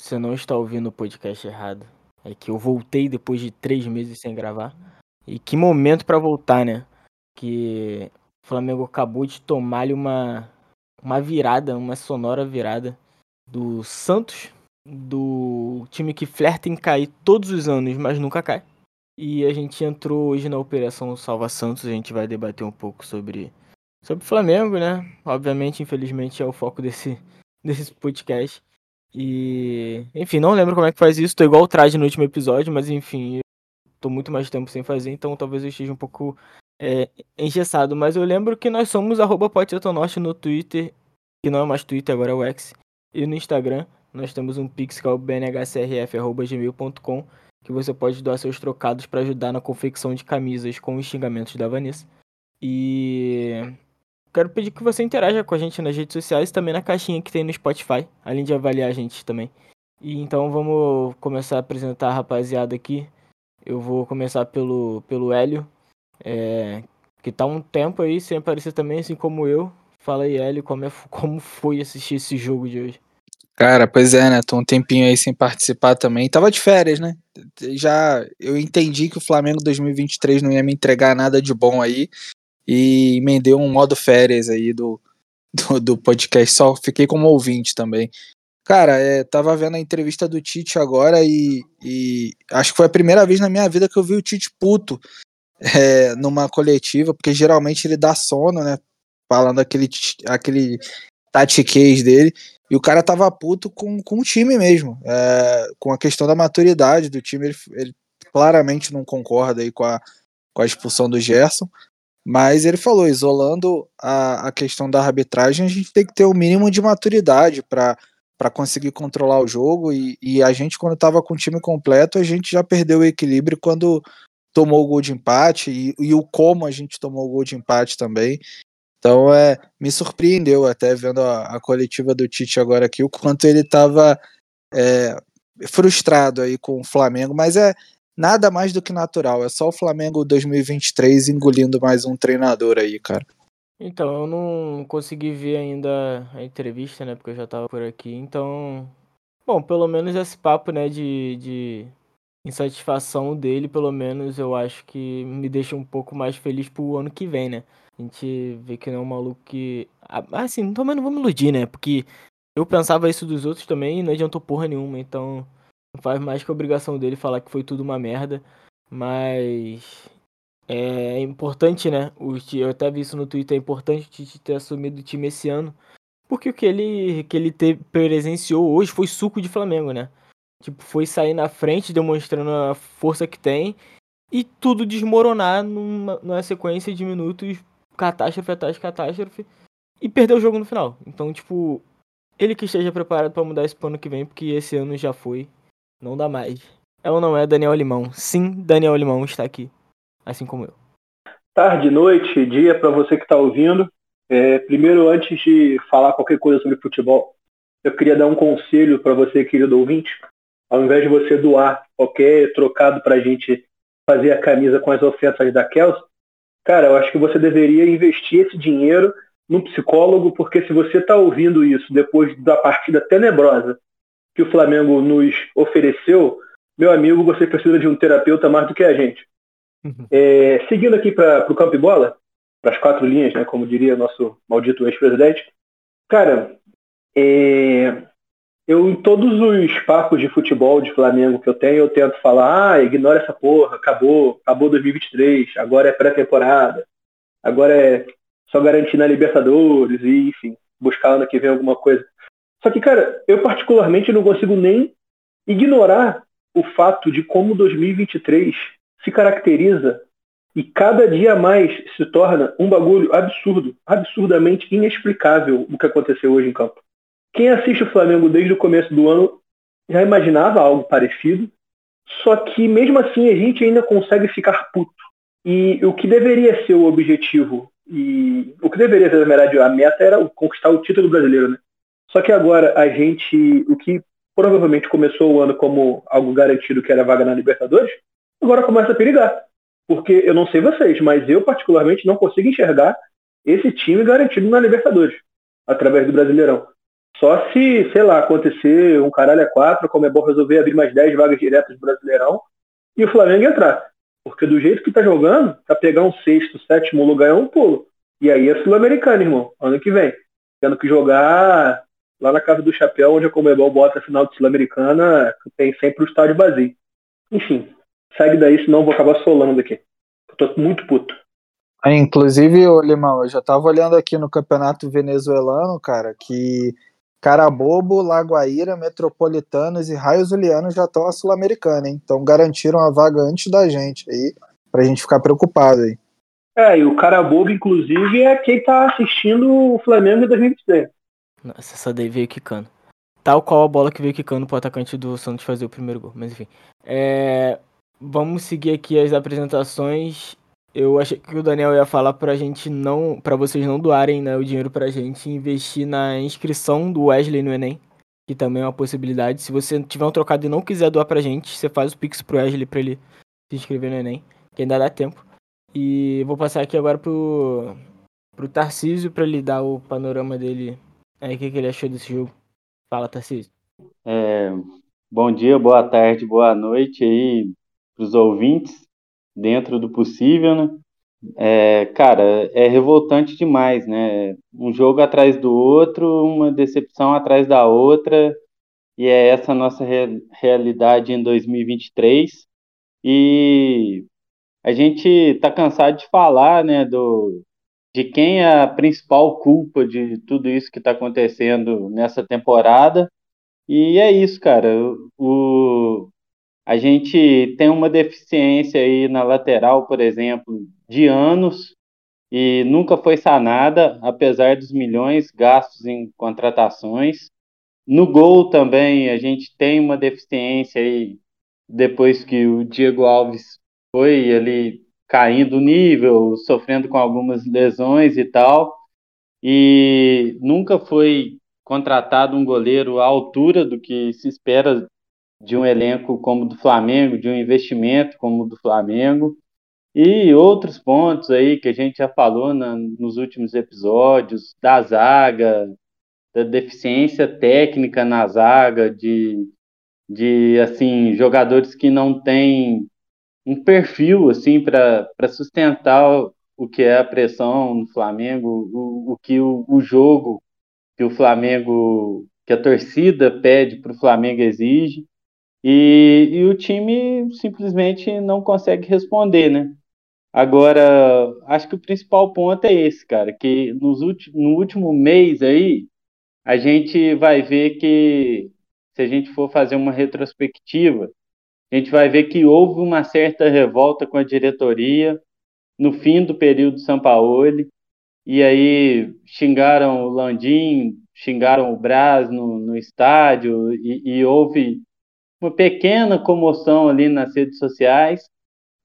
Você não está ouvindo o podcast errado. É que eu voltei depois de três meses sem gravar. E que momento pra voltar, né? Que o Flamengo acabou de tomar-lhe uma, uma virada, uma sonora virada do Santos, do time que flerta em cair todos os anos, mas nunca cai. E a gente entrou hoje na Operação Salva Santos, a gente vai debater um pouco sobre sobre o Flamengo, né? Obviamente, infelizmente, é o foco desse, desse podcast. E, enfim, não lembro como é que faz isso. Tô igual o traje no último episódio, mas enfim, tô muito mais tempo sem fazer, então talvez eu esteja um pouco é, engessado. Mas eu lembro que nós somos arroba Norte no Twitter, que não é mais Twitter, agora é o X. E no Instagram, nós temos um pix que é o bnhcrf.gmail.com, que você pode doar seus trocados para ajudar na confecção de camisas com os xingamentos da Vanessa. E quero pedir que você interaja com a gente nas redes sociais também na caixinha que tem no Spotify, além de avaliar a gente também. E então vamos começar a apresentar a rapaziada aqui. Eu vou começar pelo, pelo Hélio, é, que tá um tempo aí sem aparecer também, assim como eu. Fala aí, Hélio, como, é, como foi assistir esse jogo de hoje? Cara, pois é, né? Tô um tempinho aí sem participar também. Tava de férias, né? Já eu entendi que o Flamengo 2023 não ia me entregar nada de bom aí e emendei um modo férias aí do, do, do, podcast, só fiquei como ouvinte também. Cara, é, tava vendo a entrevista do Tite agora e, e, acho que foi a primeira vez na minha vida que eu vi o Tite puto é, numa coletiva, porque geralmente ele dá sono, né? Falando aquele, aquele tatiquez dele. E o cara tava puto com, com o time mesmo, é, com a questão da maturidade do time. Ele, ele claramente não concorda aí com a, com a expulsão do Gerson. Mas ele falou, isolando a, a questão da arbitragem, a gente tem que ter o um mínimo de maturidade para para conseguir controlar o jogo. E, e a gente quando estava com o time completo a gente já perdeu o equilíbrio quando tomou o gol de empate. E, e o como a gente tomou o gol de empate também. Então é me surpreendeu até vendo a, a coletiva do Tite agora aqui o quanto ele estava é, frustrado aí com o Flamengo. Mas é nada mais do que natural. É só o Flamengo 2023 engolindo mais um treinador aí, cara. Então, eu não consegui ver ainda a entrevista, né? Porque eu já tava por aqui. Então, bom, pelo menos esse papo, né, de, de insatisfação dele, pelo menos eu acho que me deixa um pouco mais feliz pro ano que vem, né? A gente vê que não é um maluco que. Ah, assim, também não vou me iludir, né? Porque eu pensava isso dos outros também e não adiantou porra nenhuma. Então, não faz mais que a obrigação dele falar que foi tudo uma merda. Mas é importante, né? O, eu até vi isso no Twitter, é importante o Tite ter assumido o time esse ano. Porque o que ele, que ele te, presenciou hoje foi suco de Flamengo, né? Tipo, foi sair na frente, demonstrando a força que tem. E tudo desmoronar numa, numa sequência de minutos, catástrofe atrás de catástrofe. E perder o jogo no final. Então, tipo, ele que esteja preparado para mudar esse ano que vem, porque esse ano já foi. Não dá mais. É ou não é Daniel Limão? Sim, Daniel Limão está aqui. Assim como eu. Tarde, noite, dia para você que está ouvindo. É, primeiro, antes de falar qualquer coisa sobre futebol, eu queria dar um conselho para você, querido ouvinte. Ao invés de você doar qualquer trocado para a gente fazer a camisa com as ofertas da Kelsey, cara, eu acho que você deveria investir esse dinheiro num psicólogo, porque se você está ouvindo isso depois da partida tenebrosa que o Flamengo nos ofereceu, meu amigo, você precisa de um terapeuta mais do que a gente. Uhum. É, seguindo aqui para o campo e bola, para as quatro linhas, né, como diria nosso maldito ex-presidente, cara, é, eu em todos os papos de futebol de Flamengo que eu tenho, eu tento falar, ah, ignora essa porra, acabou, acabou 2023, agora é pré-temporada, agora é só garantir na Libertadores e, enfim, buscar ano que vem alguma coisa. Só que, cara, eu particularmente não consigo nem ignorar o fato de como 2023 se caracteriza e cada dia mais se torna um bagulho absurdo, absurdamente inexplicável o que aconteceu hoje em campo. Quem assiste o Flamengo desde o começo do ano já imaginava algo parecido, só que mesmo assim a gente ainda consegue ficar puto. E o que deveria ser o objetivo, e o que deveria ser, na verdade, a meta era conquistar o título brasileiro, né? Só que agora a gente, o que provavelmente começou o ano como algo garantido que era vaga na Libertadores, agora começa a perigar. Porque eu não sei vocês, mas eu particularmente não consigo enxergar esse time garantido na Libertadores, através do Brasileirão. Só se, sei lá, acontecer um caralho a quatro, como é bom resolver abrir mais 10 vagas diretas do Brasileirão e o Flamengo entrar. Porque do jeito que tá jogando, pra pegar um sexto, sétimo lugar é um pulo. E aí é Sul-Americano, irmão, ano que vem. Tendo que jogar lá na Casa do Chapéu, onde a Comebol bota a final de Sul-Americana, tem sempre o estádio vazio. Enfim, segue daí, senão eu vou acabar solando aqui. Eu tô muito puto. É, inclusive, ô Limão, eu já tava olhando aqui no campeonato venezuelano, cara, que Carabobo, Lagoaíra, Metropolitanos e Raio já estão a Sul-Americana, hein? Então garantiram a vaga antes da gente aí, pra gente ficar preocupado aí. É, e o Carabobo, inclusive, é quem tá assistindo o Flamengo em 2023. Nossa, essa daí veio quicando. Tal qual a bola que veio quicando pro atacante do Santos fazer o primeiro gol. Mas enfim. É... Vamos seguir aqui as apresentações. Eu achei que o Daniel ia falar pra gente não. para vocês não doarem né, o dinheiro pra gente e investir na inscrição do Wesley no Enem. Que também é uma possibilidade. Se você tiver um trocado e não quiser doar pra gente, você faz o Pix pro Wesley pra ele se inscrever no Enem. Que ainda dá tempo. E vou passar aqui agora pro, pro Tarcísio pra ele dar o panorama dele. Aí, o que, que ele achou desse jogo. Fala, Tarcísio. É, bom dia, boa tarde, boa noite aí pros ouvintes dentro do possível, né? É, cara, é revoltante demais, né? Um jogo atrás do outro, uma decepção atrás da outra, e é essa a nossa re realidade em 2023. E a gente tá cansado de falar, né, do, de quem é a principal culpa de tudo isso que está acontecendo nessa temporada. E é isso, cara. O, a gente tem uma deficiência aí na lateral, por exemplo, de anos e nunca foi sanada, apesar dos milhões gastos em contratações. No gol também a gente tem uma deficiência aí depois que o Diego Alves foi ali caindo o nível, sofrendo com algumas lesões e tal. E nunca foi contratado um goleiro à altura do que se espera de um elenco como o do Flamengo, de um investimento como o do Flamengo, e outros pontos aí que a gente já falou na, nos últimos episódios, da zaga, da deficiência técnica na zaga, de, de assim, jogadores que não têm um perfil assim para sustentar o que é a pressão no Flamengo, o, o que o, o jogo que o Flamengo, que a torcida pede para o Flamengo exige. E, e o time simplesmente não consegue responder, né? Agora, acho que o principal ponto é esse, cara, que nos no último mês aí, a gente vai ver que, se a gente for fazer uma retrospectiva, a gente vai ver que houve uma certa revolta com a diretoria no fim do período Sampaoli, e aí xingaram o Landim, xingaram o Braz no, no estádio, e, e houve uma pequena comoção ali nas redes sociais,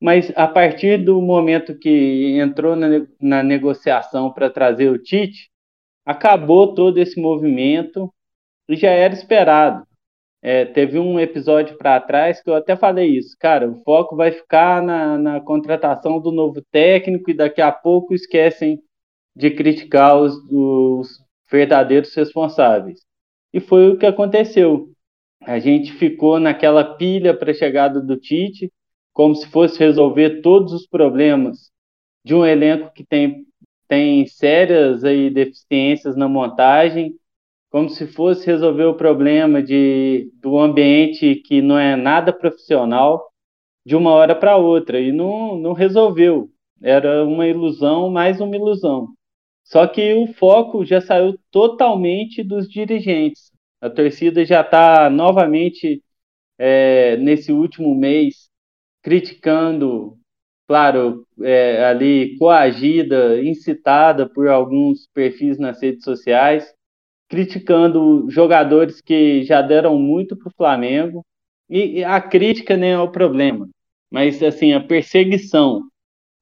mas a partir do momento que entrou na, na negociação para trazer o Tite, acabou todo esse movimento e já era esperado. É, teve um episódio para trás que eu até falei isso, cara, o foco vai ficar na, na contratação do novo técnico e daqui a pouco esquecem de criticar os, os verdadeiros responsáveis. E foi o que aconteceu. A gente ficou naquela pilha para a chegada do Tite, como se fosse resolver todos os problemas de um elenco que tem, tem sérias aí deficiências na montagem, como se fosse resolver o problema de, do ambiente que não é nada profissional de uma hora para outra, e não, não resolveu. Era uma ilusão, mais uma ilusão. Só que o foco já saiu totalmente dos dirigentes. A torcida já está novamente, é, nesse último mês, criticando, claro, é, ali coagida, incitada por alguns perfis nas redes sociais, criticando jogadores que já deram muito para o Flamengo. E, a crítica nem é o problema, mas assim a perseguição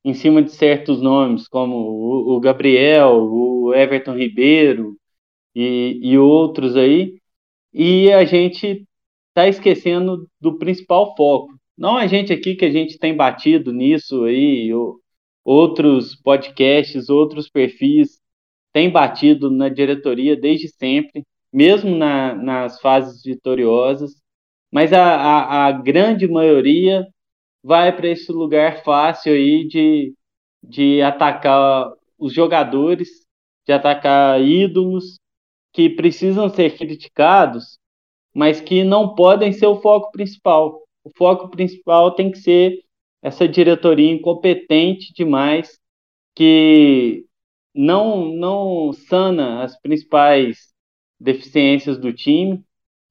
em cima de certos nomes, como o, o Gabriel, o Everton Ribeiro e, e outros aí, e a gente está esquecendo do principal foco. Não a gente aqui que a gente tem batido nisso aí, outros podcasts, outros perfis têm batido na diretoria desde sempre, mesmo na, nas fases vitoriosas, mas a, a, a grande maioria vai para esse lugar fácil aí de, de atacar os jogadores, de atacar ídolos que precisam ser criticados, mas que não podem ser o foco principal. O foco principal tem que ser essa diretoria incompetente demais que não não sana as principais deficiências do time,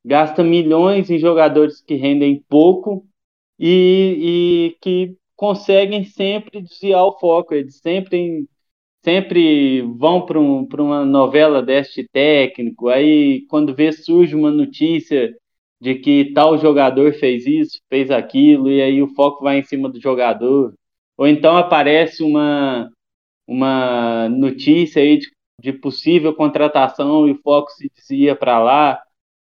gasta milhões em jogadores que rendem pouco e, e que conseguem sempre desviar o foco, eles sempre sempre vão para um, uma novela deste técnico, aí quando vê surge uma notícia de que tal jogador fez isso, fez aquilo, e aí o foco vai em cima do jogador. Ou então aparece uma, uma notícia aí de, de possível contratação e o foco se desvia para lá.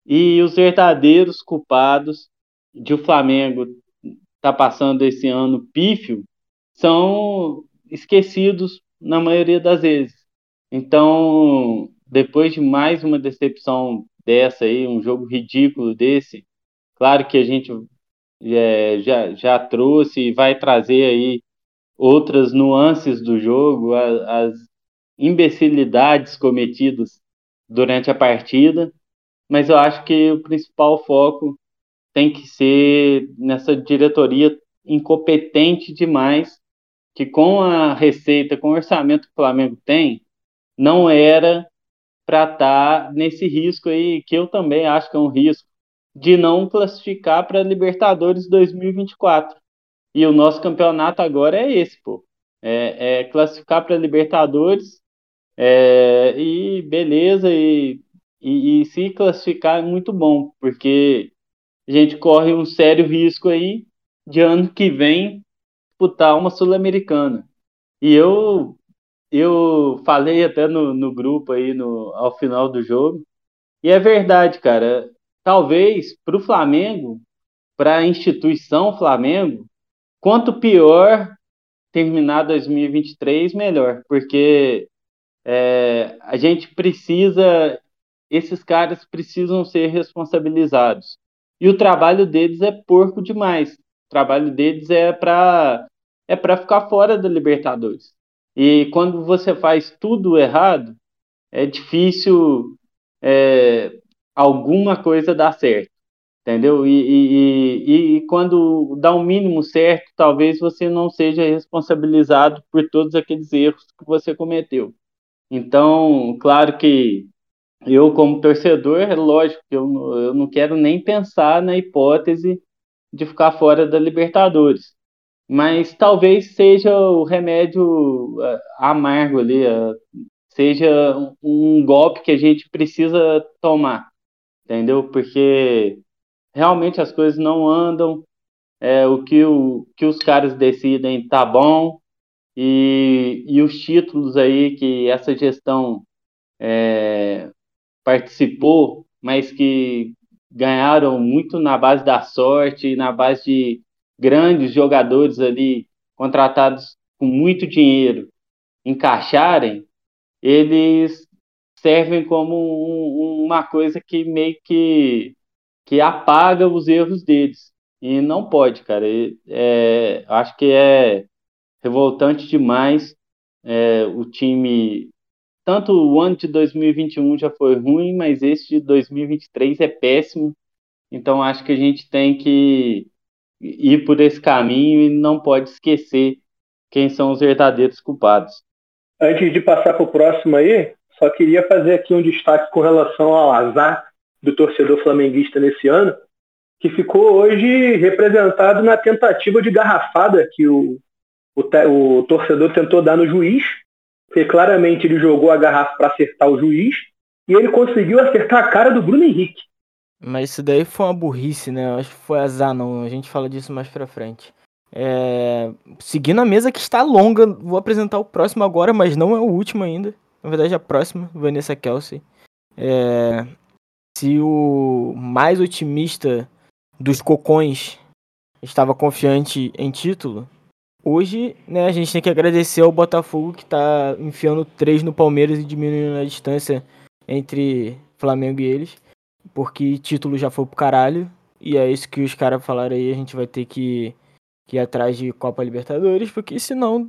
E os verdadeiros culpados de o Flamengo tá passando esse ano pífio são esquecidos na maioria das vezes. Então, depois de mais uma decepção dessa aí, um jogo ridículo desse. Claro que a gente é, já, já trouxe e vai trazer aí outras nuances do jogo, as, imbecilidades cometidas durante a partida, mas eu acho que o principal foco tem que ser nessa diretoria incompetente demais, que com a receita, com o orçamento que o Flamengo tem, não era para estar tá nesse risco aí, que eu também acho que é um risco, de não classificar para Libertadores 2024. E o nosso campeonato agora é esse, pô. É, é classificar para Libertadores é, e beleza, e, e, e se classificar é muito bom, porque a gente corre um sério risco aí de ano que vem disputar uma Sul-Americana. E eu eu falei até no, no grupo aí no, ao final do jogo, e é verdade, cara. Talvez para o Flamengo, para a instituição Flamengo, quanto pior terminar 2023, melhor, porque é, a gente precisa, esses caras precisam ser responsabilizados. E o trabalho deles é porco demais. O trabalho deles é para é para ficar fora da Libertadores. E quando você faz tudo errado, é difícil é, alguma coisa dar certo, entendeu? E, e, e, e quando dá o um mínimo certo, talvez você não seja responsabilizado por todos aqueles erros que você cometeu. Então, claro que eu, como torcedor, é lógico que eu, eu não quero nem pensar na hipótese de ficar fora da Libertadores mas talvez seja o remédio uh, amargo ali, uh, seja um golpe que a gente precisa tomar, entendeu? Porque realmente as coisas não andam, é, o que, o que os caras decidem tá bom, e, e os títulos aí que essa gestão é, participou, mas que ganharam muito na base da sorte, na base de grandes jogadores ali contratados com muito dinheiro encaixarem, eles servem como um, uma coisa que meio que, que apaga os erros deles. E não pode, cara. É, acho que é revoltante demais é, o time. Tanto o ano de 2021 já foi ruim, mas esse de 2023 é péssimo. Então acho que a gente tem que ir por esse caminho e não pode esquecer quem são os verdadeiros culpados. Antes de passar para o próximo aí, só queria fazer aqui um destaque com relação ao azar do torcedor flamenguista nesse ano, que ficou hoje representado na tentativa de garrafada que o, o, o torcedor tentou dar no juiz, porque claramente ele jogou a garrafa para acertar o juiz, e ele conseguiu acertar a cara do Bruno Henrique. Mas isso daí foi uma burrice, né? Acho que foi azar, não. A gente fala disso mais pra frente. É... Seguindo a mesa que está longa, vou apresentar o próximo agora, mas não é o último ainda. Na verdade, a próxima, Vanessa Kelsey. É... Se o mais otimista dos cocões estava confiante em título, hoje né, a gente tem que agradecer ao Botafogo que está enfiando três no Palmeiras e diminuindo a distância entre Flamengo e eles, porque título já foi pro caralho, e é isso que os caras falaram aí, a gente vai ter que, que ir atrás de Copa Libertadores, porque senão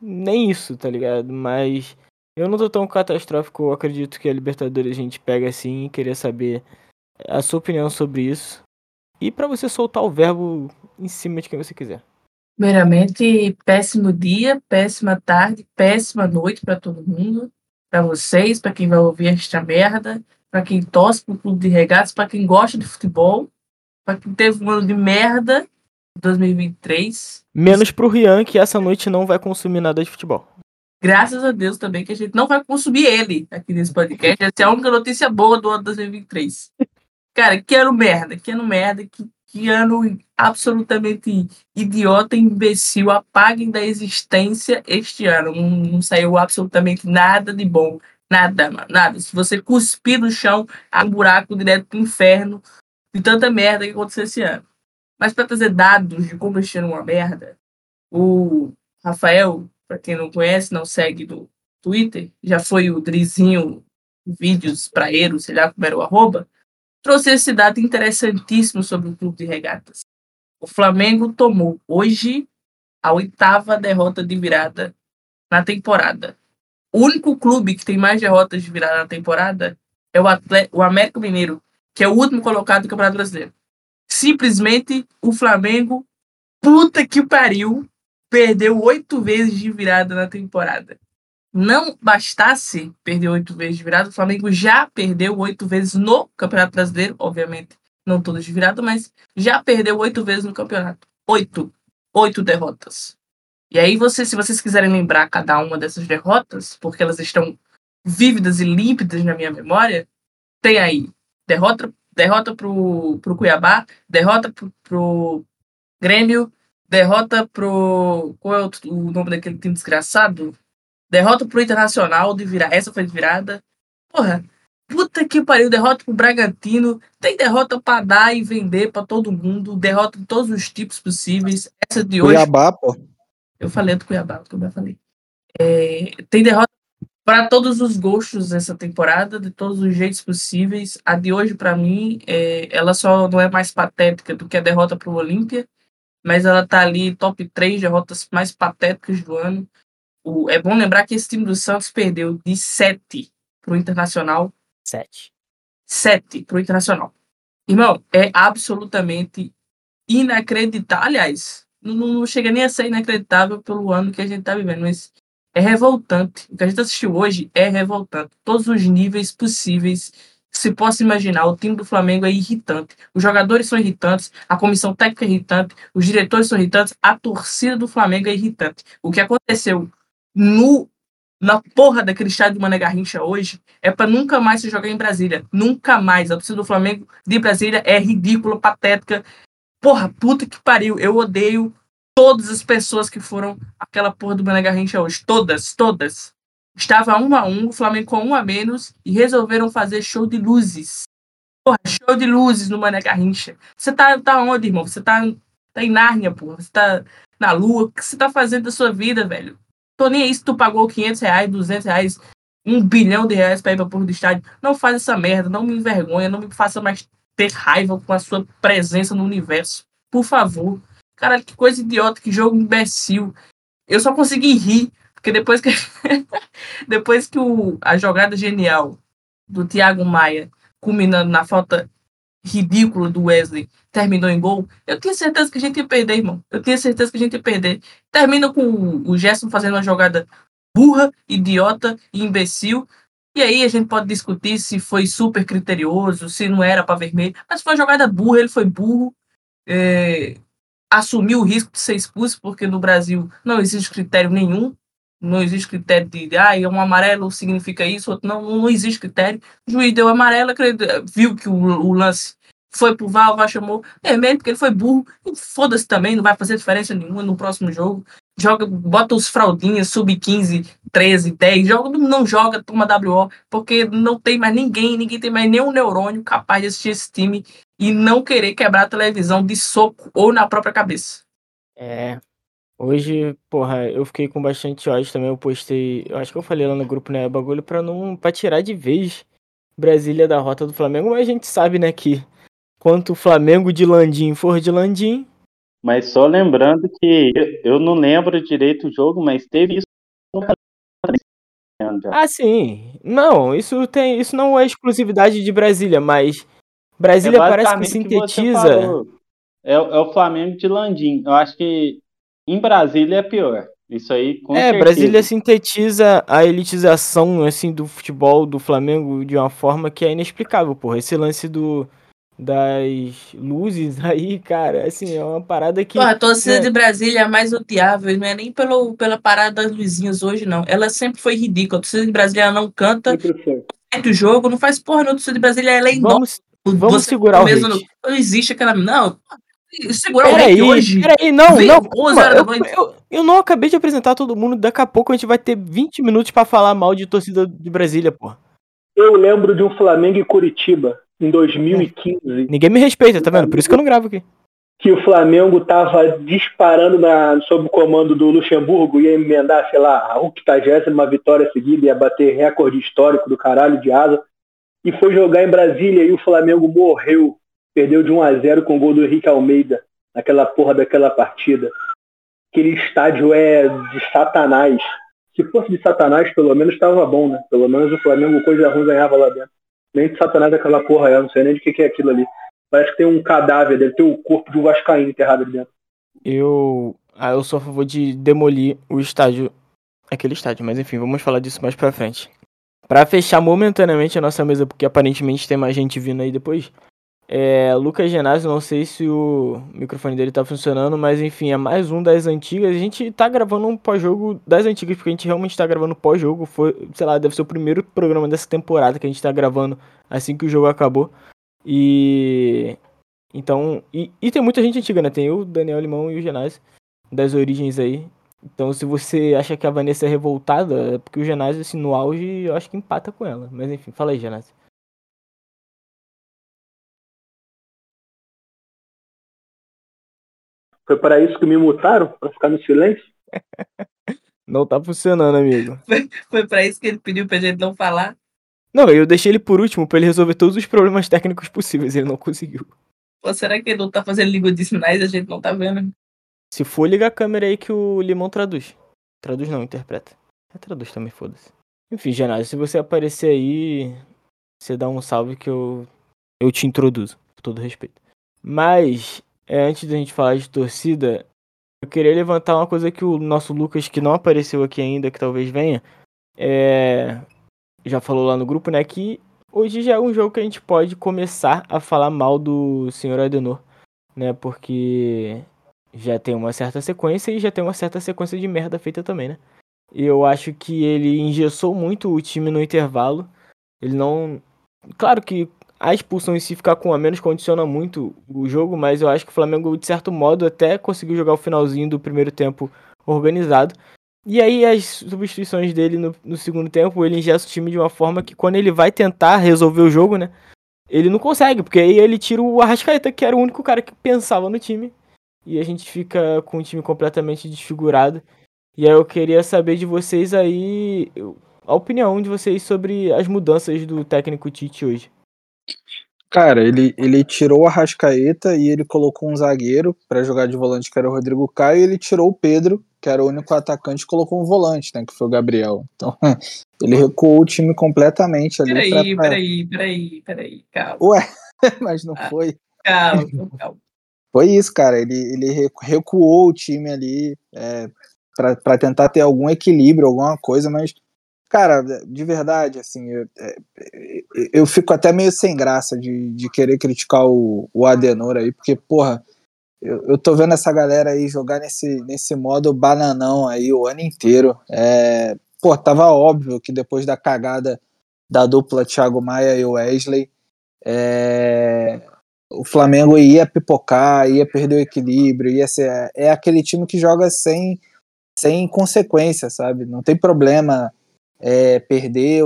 nem isso, tá ligado? Mas eu não tô tão catastrófico, eu acredito que a Libertadores a gente pega assim e queria saber a sua opinião sobre isso. E para você soltar o verbo em cima de quem você quiser. Primeiramente, péssimo dia, péssima tarde, péssima noite para todo mundo, para vocês, para quem vai ouvir esta merda, para quem torce pro clube de regatas, para quem gosta de futebol, para quem teve um ano de merda 2023. Menos pro Rian, que essa noite não vai consumir nada de futebol. Graças a Deus também que a gente não vai consumir ele aqui nesse podcast. Essa é a única notícia boa do ano 2023. Cara, que ano merda, que ano merda, que, que ano absolutamente idiota, imbecil, apaguem da existência este ano. Não, não saiu absolutamente nada de bom. Nada, mano, nada. Se você cuspir no chão, há um buraco direto pro inferno de tanta merda que aconteceu esse ano. Mas para trazer dados de como este ano é uma merda, o Rafael, para quem não conhece, não segue do Twitter, já foi o Drizinho vídeos ele, sei lá como era o arroba, trouxe esse dado interessantíssimo sobre o clube de regatas. O Flamengo tomou hoje a oitava derrota de virada na temporada. O único clube que tem mais derrotas de virada na temporada é o, o América Mineiro, que é o último colocado do Campeonato Brasileiro. Simplesmente o Flamengo, puta que pariu, perdeu oito vezes de virada na temporada não bastasse perder oito vezes de virada, o Flamengo já perdeu oito vezes no Campeonato Brasileiro, obviamente, não todas de virada, mas já perdeu oito vezes no campeonato. Oito. Oito derrotas. E aí, você, se vocês quiserem lembrar cada uma dessas derrotas, porque elas estão vívidas e límpidas na minha memória, tem aí derrota, derrota pro, pro Cuiabá, derrota pro, pro Grêmio, derrota pro. Qual é o, o nome daquele time desgraçado? Derrota pro Internacional de virar. Essa foi de virada. Porra, puta que pariu. Derrota pro Bragantino. Tem derrota pra dar e vender pra todo mundo. Derrota de todos os tipos possíveis. Essa de hoje. Cuiabá, pô. Eu falei do Cuiabá, como eu falei. É, tem derrota para todos os gostos dessa temporada, de todos os jeitos possíveis. A de hoje, para mim, é, ela só não é mais patética do que a derrota para o Olímpia, mas ela tá ali top 3 derrotas mais patéticas do ano. O, é bom lembrar que esse time do Santos perdeu de 7 para o Internacional. 7. 7 para o Internacional. Irmão, é absolutamente inacreditável. Aliás, não, não, chega nem a ser inacreditável pelo ano que a gente está vivendo, mas é revoltante. O que a gente assistiu hoje é revoltante. Todos os níveis possíveis se possa imaginar. O time do Flamengo é irritante. Os jogadores são irritantes, a comissão técnica é irritante, os diretores são irritantes, a torcida do Flamengo é irritante. O que aconteceu no na porra daquele estádio do Mané Garrincha hoje é para nunca mais se jogar em Brasília. Nunca mais. A torcida do Flamengo de Brasília é ridícula, patética. Porra, puta que pariu. Eu odeio todas as pessoas que foram aquela porra do Mané Garrincha hoje. Todas, todas. Estava um a um, o Flamengo com um a menos e resolveram fazer show de luzes. Porra, show de luzes no Mané Garrincha. Você tá, tá onde, irmão? Você tá, tá em Nárnia, porra. Você tá na lua. O que você tá fazendo da sua vida, velho? Tô nem aí se tu pagou 500 reais, 200 reais, um bilhão de reais pra ir pra porra do estádio. Não faz essa merda, não me envergonha, não me faça mais ter raiva com a sua presença no universo. Por favor. Caralho, que coisa idiota, que jogo imbecil. Eu só consegui rir, porque depois que depois que o, a jogada genial do Thiago Maia culminando na falta ridículo do Wesley terminou em gol, eu tinha certeza que a gente ia perder, irmão. Eu tinha certeza que a gente ia perder. Termina com o Gerson fazendo uma jogada burra, idiota e imbecil. E aí a gente pode discutir se foi super criterioso, se não era para vermelho. Mas foi uma jogada burra, ele foi burro. É, assumiu o risco de ser expulso, porque no Brasil não existe critério nenhum. Não existe critério de, ah, um amarelo significa isso, outro não, não existe critério. O juiz deu amarelo, viu que o, o lance foi pro VAR, o VAR chamou vermelho porque ele foi burro. Foda-se também, não vai fazer diferença nenhuma no próximo jogo. Joga, bota os fraldinhas, sub-15, 13, 10, joga, não joga, toma WO, porque não tem mais ninguém, ninguém tem mais nenhum neurônio capaz de assistir esse time e não querer quebrar a televisão de soco ou na própria cabeça. É. Hoje, porra, eu fiquei com bastante ódio também. Eu postei, eu acho que eu falei lá no grupo, né? Bagulho pra não. pra tirar de vez Brasília da rota do Flamengo, mas a gente sabe, né, que quanto o Flamengo de Landim for de Landim. Mas só lembrando que eu não lembro direito o jogo, mas teve isso. Ah, sim. Não, isso tem, isso não é exclusividade de Brasília, mas Brasília é parece que sintetiza. Que é, é, o Flamengo de Landim. Eu acho que em Brasília é pior. Isso aí, com É, certeza. Brasília sintetiza a elitização assim do futebol do Flamengo de uma forma que é inexplicável, porra. Esse lance do das luzes aí, cara, assim, é uma parada que. Porra, a torcida é... de Brasília é mais odiável, não é nem pelo, pela parada das luzinhas hoje, não. Ela sempre foi ridícula. A torcida de Brasília não canta do jogo, não faz porra, não. A torcida de Brasília ela é enorme. Vamos, vamos segurar o mesmo não, não existe aquela. Não, segurar pera aí, hoje. Peraí, não, não. Calma, eu, eu, eu, não acabei de apresentar todo mundo. Daqui a pouco a gente vai ter 20 minutos para falar mal de torcida de Brasília, porra. Eu lembro de um Flamengo e Curitiba em 2015. Ninguém me respeita, tá vendo? Por isso que eu não gravo aqui. Que o Flamengo tava disparando na, sob o comando do Luxemburgo, ia emendar, sei lá, a 80 vitória seguida, ia bater recorde histórico do caralho de asa. E foi jogar em Brasília e o Flamengo morreu. Perdeu de 1 a 0 com o gol do Henrique Almeida, naquela porra daquela partida. Aquele estádio é de satanás. Se fosse de satanás, pelo menos estava bom, né? Pelo menos o Flamengo coisa ruim ganhava lá dentro. Nem de Satanás aquela porra, eu não sei nem de que, que é aquilo ali. Parece que tem um cadáver, deve ter o corpo de um Vascaíno enterrado ali dentro. Eu. Ah, eu sou a favor de demolir o estádio. Aquele estádio, mas enfim, vamos falar disso mais pra frente. Para fechar momentaneamente a nossa mesa, porque aparentemente tem mais gente vindo aí depois. É, Lucas Genásio, não sei se o microfone dele tá funcionando, mas enfim, é mais um das antigas. A gente tá gravando um pós-jogo das antigas, porque a gente realmente tá gravando pós-jogo. Foi, sei lá, deve ser o primeiro programa dessa temporada que a gente tá gravando assim que o jogo acabou. E. Então. E, e tem muita gente antiga, né? Tem o Daniel Limão e o Genásio, das origens aí. Então, se você acha que a Vanessa é revoltada, é porque o Genásio, assim, no auge, eu acho que empata com ela. Mas enfim, fala aí, Genásio. Foi para isso que me mutaram? Para ficar no silêncio? Não tá funcionando, amigo. Foi, foi para isso que ele pediu pra gente não falar? Não, eu deixei ele por último para ele resolver todos os problemas técnicos possíveis. Ele não conseguiu. Pô, será que ele não tá fazendo língua de sinais e a gente não tá vendo? Se for, liga a câmera aí que o Limão traduz. Traduz não, interpreta. É, traduz também, foda-se. Enfim, Genásio, se você aparecer aí, você dá um salve que eu, eu te introduzo, com todo respeito. Mas, é, antes da gente falar de torcida, eu queria levantar uma coisa que o nosso Lucas, que não apareceu aqui ainda, que talvez venha, é, já falou lá no grupo, né? Que hoje já é um jogo que a gente pode começar a falar mal do senhor Adenor, né? Porque já tem uma certa sequência e já tem uma certa sequência de merda feita também, né? Eu acho que ele engessou muito o time no intervalo. Ele não. Claro que a expulsão em si ficar com a menos condiciona muito o jogo, mas eu acho que o Flamengo, de certo modo, até conseguiu jogar o finalzinho do primeiro tempo organizado. E aí as substituições dele no, no segundo tempo, ele ingessa o time de uma forma que quando ele vai tentar resolver o jogo, né? Ele não consegue, porque aí ele tira o Arrascaeta, que era o único cara que pensava no time. E a gente fica com o time completamente desfigurado. E aí eu queria saber de vocês aí a opinião de vocês sobre as mudanças do técnico Tite hoje. Cara, ele, ele tirou a Rascaeta e ele colocou um zagueiro para jogar de volante, que era o Rodrigo Caio, e ele tirou o Pedro, que era o único atacante, e colocou um volante, né, que foi o Gabriel. Então, ele recuou o time completamente ali. Peraí, pra... peraí, peraí, peraí, calma. Ué, mas não ah, foi. Calma, calma. Foi isso, cara. Ele, ele recuou o time ali é, para tentar ter algum equilíbrio, alguma coisa, mas Cara, de verdade, assim, eu, é, eu fico até meio sem graça de, de querer criticar o, o Adenor aí, porque, porra, eu, eu tô vendo essa galera aí jogar nesse, nesse modo bananão aí o ano inteiro. É, pô, tava óbvio que depois da cagada da dupla Thiago Maia e Wesley, é, o Flamengo ia pipocar, ia perder o equilíbrio, ia ser. É aquele time que joga sem, sem consequência, sabe? Não tem problema é, perder.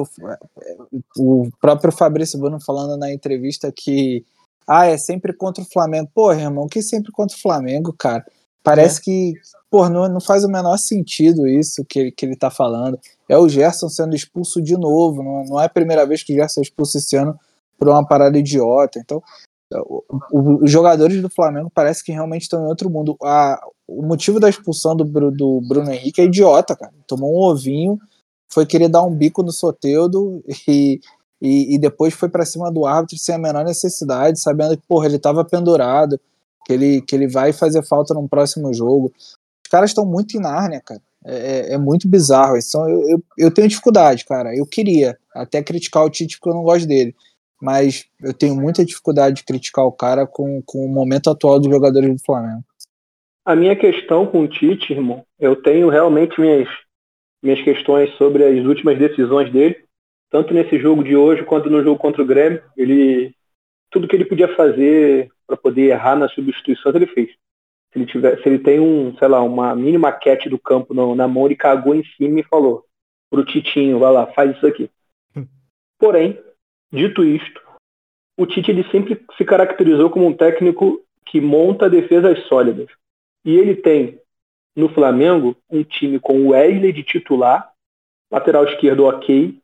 O, próprio Fabrício Bruno falando na entrevista que ah, é sempre contra o Flamengo. Porra, irmão, que sempre contra o Flamengo, cara? Parece é. que, pô, não, não faz o menor sentido isso que, que ele tá falando. É o Gerson sendo expulso de novo. Não, não é a primeira vez que o Gerson é expulso esse ano por uma parada idiota. Então, o, o, os jogadores do Flamengo parece que realmente estão em outro mundo. A, o motivo da expulsão do, do Bruno Henrique é idiota, cara. Tomou um ovinho, foi querer dar um bico no Soteudo e e, e depois foi para cima do árbitro sem a menor necessidade, sabendo que porra, ele estava pendurado, que ele, que ele vai fazer falta no próximo jogo. Os caras estão muito em Nárnia, cara. É, é, é muito bizarro. Então, eu, eu, eu tenho dificuldade, cara. Eu queria até criticar o Tite porque eu não gosto dele. Mas eu tenho muita dificuldade de criticar o cara com, com o momento atual dos jogadores do Flamengo. A minha questão com o Tite, irmão, eu tenho realmente minhas, minhas questões sobre as últimas decisões dele tanto nesse jogo de hoje quanto no jogo contra o Grêmio, ele tudo que ele podia fazer para poder errar nas substituições ele fez. Se ele tiver, se ele tem um, sei lá, uma mini maquete do campo no, na mão, ele cagou em cima e falou pro Titinho, vai lá, faz isso aqui. Porém, dito isto, o Tite ele sempre se caracterizou como um técnico que monta defesas sólidas. E ele tem no Flamengo um time com o Wesley de titular, lateral esquerdo ok,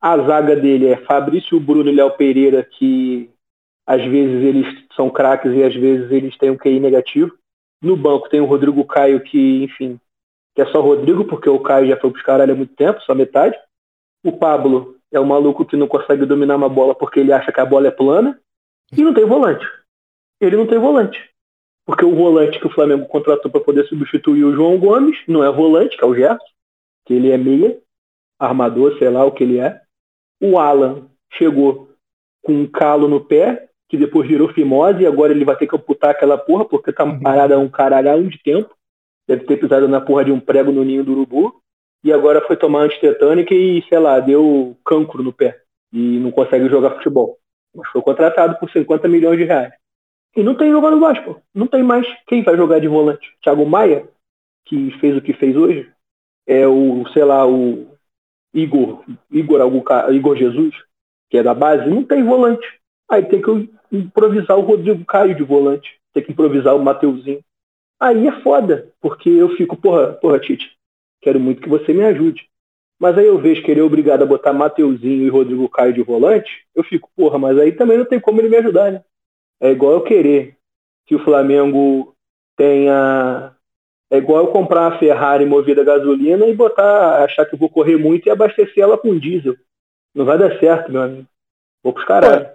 a zaga dele é Fabrício Bruno e Léo Pereira, que às vezes eles são craques e às vezes eles têm um QI negativo. No banco tem o Rodrigo Caio, que, enfim, que é só Rodrigo, porque o Caio já foi pros caralho há muito tempo, só metade. O Pablo é o maluco que não consegue dominar uma bola porque ele acha que a bola é plana. E não tem volante. Ele não tem volante. Porque o volante que o Flamengo contratou para poder substituir o João Gomes não é volante, que é o Gerson, que ele é meia, armador, sei lá o que ele é. O Alan chegou com um calo no pé, que depois virou fimose, e agora ele vai ter que amputar aquela porra, porque tá uhum. parado há um caralhão de tempo. Deve ter pisado na porra de um prego no ninho do urubu. E agora foi tomar antitetânica e, sei lá, deu cancro no pé. E não consegue jogar futebol. Mas foi contratado por 50 milhões de reais. E não tem jogado mais, pô. Não tem mais quem vai jogar de volante. Thiago Maia, que fez o que fez hoje, é o, sei lá, o Igor, Igor, Igor Jesus, que é da base, não tem volante. Aí tem que improvisar o Rodrigo Caio de volante, tem que improvisar o Mateuzinho. Aí é foda, porque eu fico, porra, porra, Tite, quero muito que você me ajude. Mas aí eu vejo que ele é obrigado a botar Mateuzinho e Rodrigo Caio de volante, eu fico, porra, mas aí também não tem como ele me ajudar, né? É igual eu querer que o Flamengo tenha é igual eu comprar uma Ferrari movida a gasolina e botar, achar que eu vou correr muito e abastecer ela com diesel. Não vai dar certo, meu amigo. Vou pros caralho.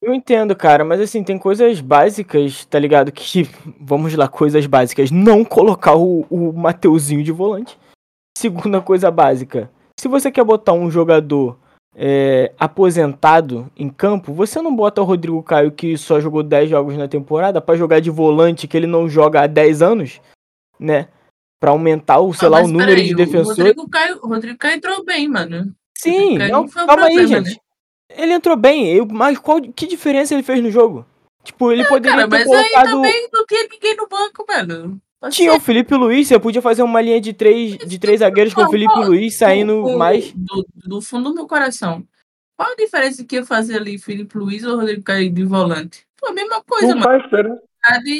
Eu entendo, cara, mas assim, tem coisas básicas, tá ligado? Que, vamos lá, coisas básicas. Não colocar o, o Mateuzinho de volante. Segunda coisa básica. Se você quer botar um jogador é, aposentado em campo, você não bota o Rodrigo Caio, que só jogou 10 jogos na temporada, para jogar de volante, que ele não joga há 10 anos né? Pra aumentar o, sei ah, lá, o número aí, de defensores. O Rodrigo Caio, o Rodrigo Caio entrou bem, mano. Sim, não, calma problema, aí, gente. Né? Ele entrou bem, eu, mas qual, que diferença ele fez no jogo? Tipo, ele poderia cara, ter mas colocado... aí também não tinha ninguém no banco, mano. Tinha o Felipe Luiz, você podia fazer uma linha de três, de três zagueiros com o Felipe Luiz saindo o, mais. Do, do, fundo do meu coração. Qual a diferença que ia fazer ali Felipe Luiz ou Rodrigo Caio de volante? Pô, a mesma coisa, não mano. Faz?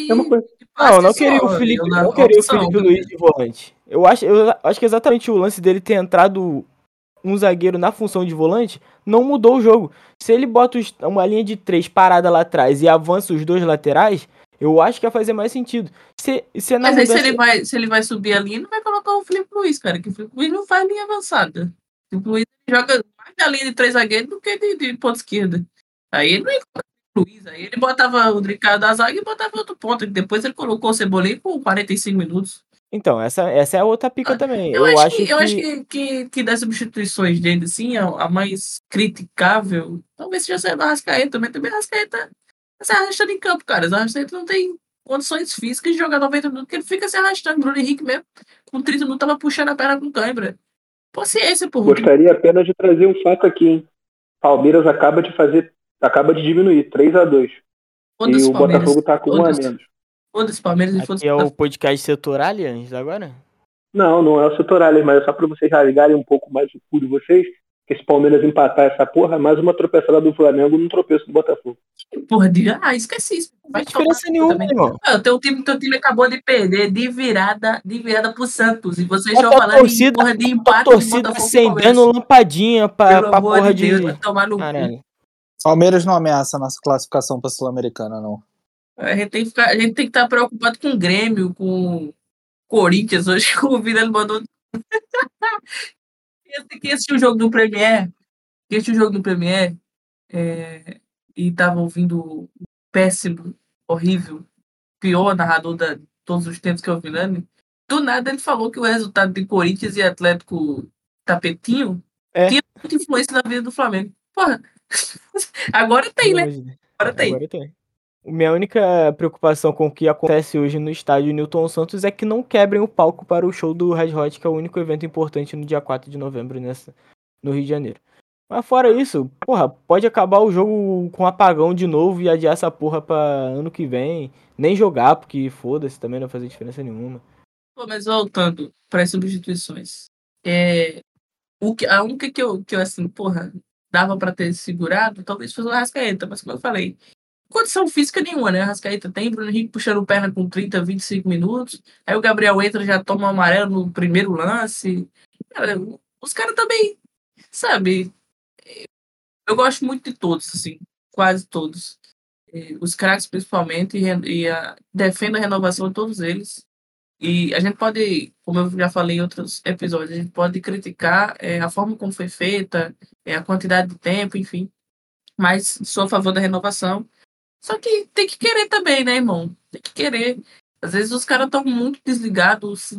É uma coisa. Não, não queria o Felipe, não queria o Felipe Luiz de volante. Eu acho, eu acho que exatamente o lance dele ter entrado um zagueiro na função de volante não mudou o jogo. Se ele bota uma linha de três parada lá atrás e avança os dois laterais, eu acho que ia fazer mais sentido. Se, se é Mas mudança... aí se ele, vai, se ele vai subir a linha, não vai colocar o Felipe Luiz, cara, que o Felipe Luiz não faz linha avançada. O Felipe Luiz joga mais na linha de três zagueiros do que de, de ponta esquerda. Aí ele não ia Luiz. Aí ele botava o Ricardo da zaga e botava outro ponto. Depois ele colocou o Cebolinha por 45 minutos. Então, essa, essa é a outra pica ah, também. Eu, eu acho, que, que, eu acho que, que, que, das substituições dele, assim, a, a, mais criticável, talvez seja a Rascaeta também. Também a Rascaeta tá se arrastando em campo, cara. A Rascaeta não tem condições físicas de jogar 90 minutos, porque ele fica se arrastando. Bruno Henrique mesmo, com 30 minutos, tava puxando a perna com cãibra. Paciência, porra. Gostaria apenas de trazer um fato aqui, hein? Palmeiras acaba de fazer, acaba de diminuir, 3 a 2 E o Palmeiras. Botafogo tá com um a menos. Foda-se, Palmeiras e foda-se. Aqui é o podcast setor Allianz agora? Não, não é o Setorales, mas é só pra vocês rasgarem um pouco mais o cu de vocês. Que se Palmeiras empatar essa porra, mais uma tropeçada do Flamengo num tropeço do Botafogo. Porra, de... ah, esqueci isso. Não faz diferença nenhuma, irmão. Ah, teu time, teu time acabou de perder de virada, de virada pro Santos. E vocês estão a falando torcida- em porra de A empate do torcida acendendo lampadinha pra, Pelo pra porra de de. Deus, vai tomar no. Caralho. Palmeiras não ameaça a nossa classificação pra Sul-Americana, não. A gente tem que ficar, a gente tem que estar preocupado com o Grêmio, com o Corinthians. Hoje o Vila mandou. Quem- Quem assistiu o jogo do Premier, quem assistiu o jogo do Premier é, e tava ouvindo o péssimo, horrível, pior narrador de todos os tempos que é o Vilani, do nada ele falou que o resultado de Corinthians e Atlético Tapetinho É. tinha muita influência na vida do Flamengo. Porra, agora tem, né? Agora tem. Agora tem. Minha única preocupação com o que acontece hoje no estádio Newton Santos é que não quebrem o palco para o show do Red Hot, que é o único evento importante no dia 4 de novembro nessa, no Rio de Janeiro. Mas fora isso, porra, pode acabar o jogo com apagão de novo e adiar essa porra pra ano que vem. Nem jogar, porque foda-se, também não vai fazer diferença nenhuma. Pô, mas voltando para as substituições. É, o que, a única que eu, que eu, assim, porra, dava para ter segurado, talvez fosse o Arrascaeta, mas como eu falei, condição física nenhuma, né? O Arrascaeta tem, Bruno Henrique puxando perna com 30, 25 minutos, aí o Gabriel entra já toma amarelo no primeiro lance. Cara, os caras também, sabe? Eu gosto muito de todos, assim, quase todos. Os craques, principalmente, e, e a, defendo a renovação de todos eles. E a gente pode, como eu já falei em outros episódios, a gente pode criticar eh, a forma como foi feita, eh, a quantidade de tempo, enfim. Mas sou a favor da renovação. Só que tem que querer também, né, irmão? Tem que querer. Às vezes os caras estão muito desligados.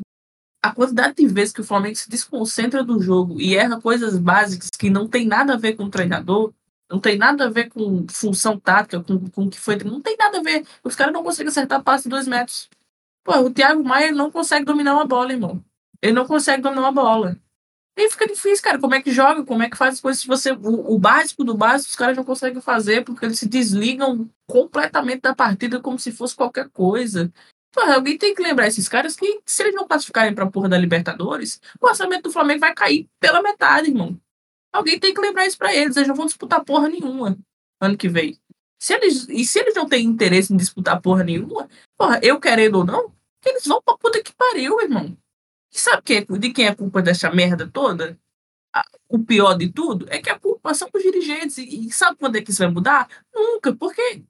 A quantidade de vezes que o Flamengo se desconcentra do jogo e erra coisas básicas que não tem nada a ver com o treinador, não tem nada a ver com função tática, com, com o que foi. Não tem nada a ver. Os caras não conseguem acertar passe de dois metros. Pô, o Thiago Maia não consegue dominar uma bola, irmão. Ele não consegue dominar uma bola. E fica difícil, cara. Como é que joga? Como é que faz as coisas? Se você. O, o básico do básico, os caras não conseguem fazer, porque eles se desligam completamente da partida como se fosse qualquer coisa. Pô, alguém tem que lembrar esses caras que, se eles não classificarem pra porra da Libertadores, o orçamento do Flamengo vai cair pela metade, irmão. Alguém tem que lembrar isso pra eles. Eles não vão disputar porra nenhuma ano que vem. Se eles, e se eles não têm interesse em disputar porra nenhuma, porra, eu querendo ou não, eles vão pra puta que pariu, irmão. E sabe quem é- de quem é a culpa dessa merda toda? O pior de tudo é que a culpa são dos dirigentes. E, sabe quando é que isso vai mudar? Nunca, porque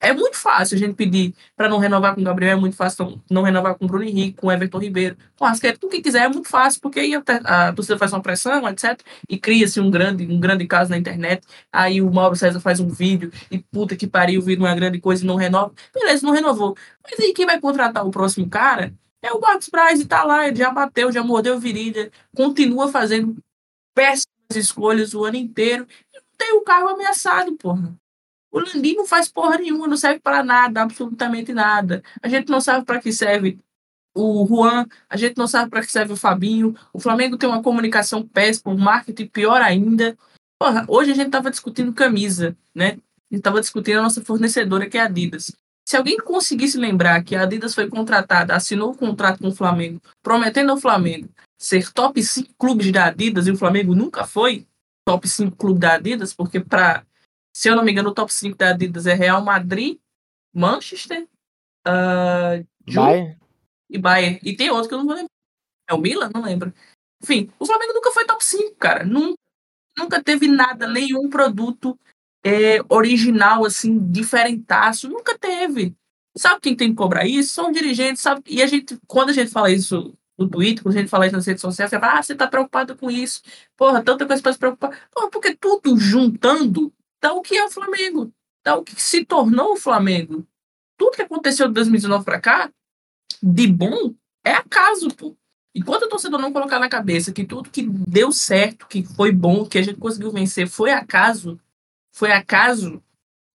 é muito fácil a gente pedir para não renovar com o Gabriel, é muito fácil não, renovar com o Bruno Henrique, com o Everton Ribeiro, com o Arrascaeta, com quem quiser, é muito fácil, porque aí a, a torcida faz uma pressão, etc. E cria-se um grande, um grande caso na internet. Aí o Mauro César faz um vídeo e puta que pariu, vira uma grande coisa e não renova. Beleza, não renovou. Mas aí quem vai contratar o próximo cara é o Marcos Braz e tá lá, ele já bateu, já mordeu virilha, continua fazendo péssimas escolhas o ano inteiro. E não tem o cargo ameaçado, porra. O Landim não faz porra nenhuma, não serve para nada, absolutamente nada. A gente não sabe para que serve o Juan, a gente não sabe para que serve o Fabinho. O Flamengo tem uma comunicação péssima, um marketing pior ainda. Porra, hoje a gente tava discutindo camisa, né? A gente tava discutindo a nossa fornecedora, que é a Adidas. Se alguém conseguisse lembrar que a Adidas foi contratada, assinou o contrato com o Flamengo, prometendo ao Flamengo ser top 5 clubes da Adidas, e o Flamengo nunca foi top 5 clube da Adidas, porque para se eu não me engano, o top 5 da Adidas é Real Madrid, Manchester, Ju Vai. e Bayern. E tem outro que eu não vou lembrar. É o Milan? Não lembro. Enfim, o Flamengo nunca foi top 5, cara. Nunca, nunca teve nada, nenhum produto é, original, assim, diferentaço. Nunca teve. Sabe quem tem que cobrar isso? São dirigentes, sabe? E a gente, quando a gente fala isso no Twitter, quando a gente fala isso nas redes sociais, você fala, ah, você tá preocupado com isso. Porra, tanta coisa pra se preocupar. Porra, porque tudo juntando dá o que é o Flamengo. Dá o que se tornou o Flamengo. Tudo que aconteceu de 2019 pra cá, de bom, é acaso, pô. Enquanto o torcedor não colocar na cabeça que tudo que deu certo, que foi bom, que a gente conseguiu vencer, foi acaso, foi acaso,